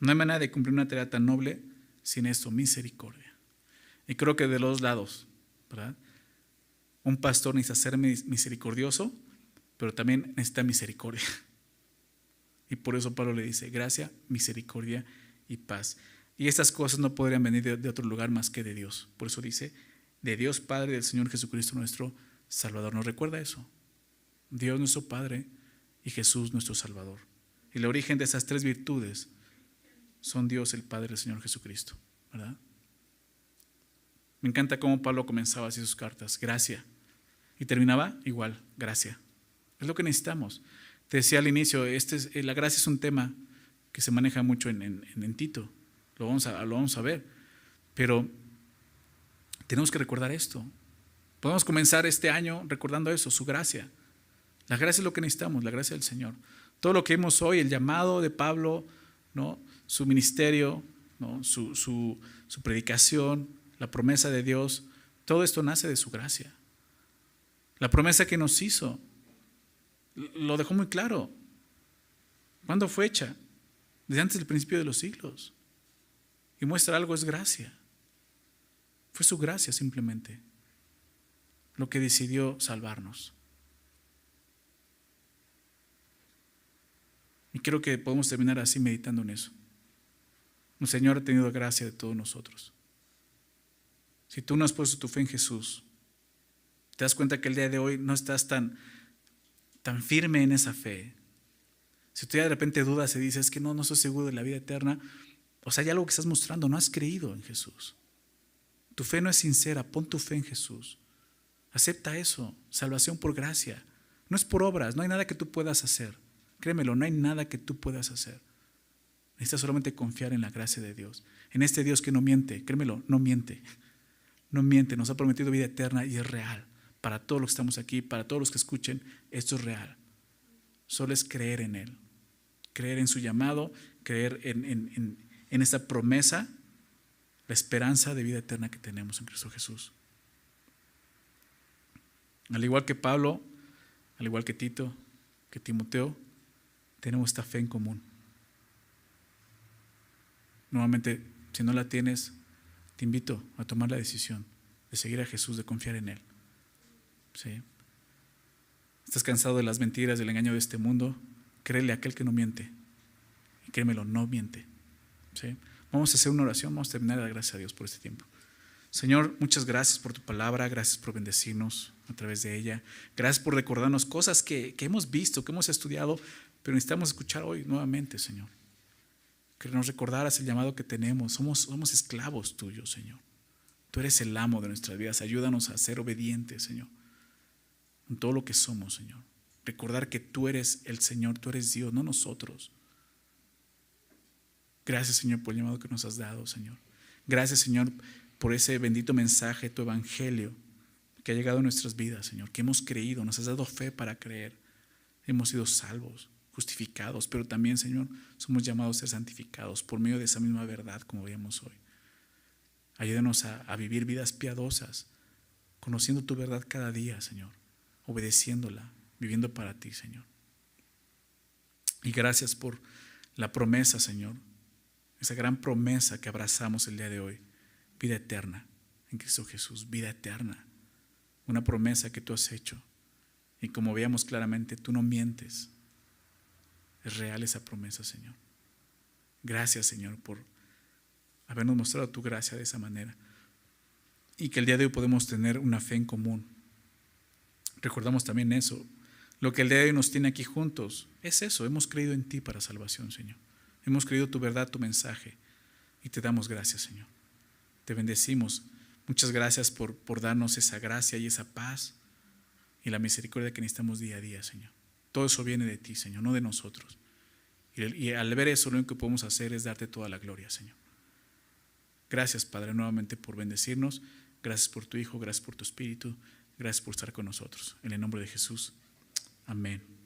No hay manera de cumplir una tarea tan noble sin esto, misericordia. Y creo que de los lados, ¿verdad? Un pastor necesita ser misericordioso, pero también necesita misericordia. Y por eso Pablo le dice, gracia, misericordia y paz. Y estas cosas no podrían venir de, otro lugar más que de Dios. Por eso dice, de Dios Padre, del Señor Jesucristo nuestro Salvador. ¿Nos recuerda eso? Dios nuestro Padre y Jesús nuestro Salvador. Y el origen de esas tres virtudes son Dios el Padre el Señor Jesucristo, ¿verdad? Me encanta cómo Pablo comenzaba así sus cartas, gracia. Y terminaba igual, gracia. Es lo que necesitamos. Te decía al inicio, este es, eh, la gracia es un tema que se maneja mucho en, en, Tito. Lo vamos, a, lo vamos a ver. Pero tenemos que recordar esto. Podemos comenzar este año recordando eso, su gracia. La gracia es lo que necesitamos, la gracia del Señor. Todo lo que vemos hoy, el llamado de Pablo, ¿no? su ministerio, su, su, su predicación, la promesa de Dios, todo esto nace de su gracia. La promesa que nos hizo lo dejó muy claro. ¿Cuándo fue hecha? Desde antes del principio de los siglos. Y muestra algo, es gracia. Fue su gracia simplemente lo que decidió salvarnos. Y creo que podemos terminar así meditando en eso. El Señor ha tenido gracia de todos nosotros. Si tú no has puesto tu fe en Jesús, te das cuenta que el día de hoy no estás tan, tan firme en esa fe. Si tú de repente dudas y dices que no, no soy seguro de la vida eterna, o sea, hay algo que estás mostrando, no has creído en Jesús. Tu fe no es sincera, pon tu fe en Jesús. Acepta eso, salvación por gracia. No es por obras, no hay nada que tú puedas hacer. Créemelo, no hay nada que tú puedas hacer. Necesitas solamente confiar en la gracia de Dios, en este Dios que no miente. Créemelo, no miente. No miente, nos ha prometido vida eterna y es real. Para todos los que estamos aquí, para todos los que escuchen, esto es real. Solo es creer en Él, creer en su llamado, creer en, en, en esta promesa, la esperanza de vida eterna que tenemos en Cristo Jesús. Al igual que Pablo, al igual que Tito, que Timoteo, tenemos esta fe en común. Nuevamente, si no la tienes, te invito a tomar la decisión de seguir a Jesús, de confiar en Él. ¿Sí? ¿Estás cansado de las mentiras, del engaño de este mundo? Créele a aquel que no miente. Y créemelo, no miente. ¿Sí? Vamos a hacer una oración, vamos a terminar la gracia a Dios por este tiempo. Señor, muchas gracias por tu palabra, gracias por bendecirnos a través de ella, gracias por recordarnos cosas que, que hemos visto, que hemos estudiado, pero necesitamos escuchar hoy nuevamente, Señor. Que nos recordaras el llamado que tenemos, somos, somos esclavos tuyos, Señor. Tú eres el amo de nuestras vidas, ayúdanos a ser obedientes, Señor, en todo lo que somos, Señor. Recordar que tú eres el Señor, tú eres Dios, no nosotros. Gracias, Señor, por el llamado que nos has dado, Señor. Gracias, Señor, por ese bendito mensaje, tu evangelio, que ha llegado a nuestras vidas, Señor, que hemos creído, nos has dado fe para creer. Hemos sido salvos, justificados, pero también, Señor, somos llamados a ser santificados por medio de esa misma verdad como veíamos hoy. Ayúdanos a, a vivir vidas piadosas, conociendo tu verdad cada día, Señor, obedeciéndola, viviendo para ti, Señor. Y gracias por la promesa, Señor, esa gran promesa que abrazamos el día de hoy, vida eterna en Cristo Jesús, vida eterna, una promesa que tú has hecho. Y como veíamos claramente, tú no mientes. Es real esa promesa, Señor. Gracias, Señor, por habernos mostrado tu gracia de esa manera. Y que el día de hoy podemos tener una fe en común. Recordamos también eso. Lo que el día de hoy nos tiene aquí juntos es eso. Hemos creído en ti para salvación, Señor. Hemos creído tu verdad, tu mensaje. Y te damos gracias, Señor. Te bendecimos. Muchas gracias por, por darnos esa gracia y esa paz y la misericordia que necesitamos día a día, Señor. Todo eso viene de ti, Señor, no de nosotros. Y, al ver eso, lo único que podemos hacer es darte toda la gloria, Señor. Gracias, Padre, nuevamente por bendecirnos. Gracias por tu Hijo, gracias por tu Espíritu. Gracias por estar con nosotros. En el nombre de Jesús. Amén.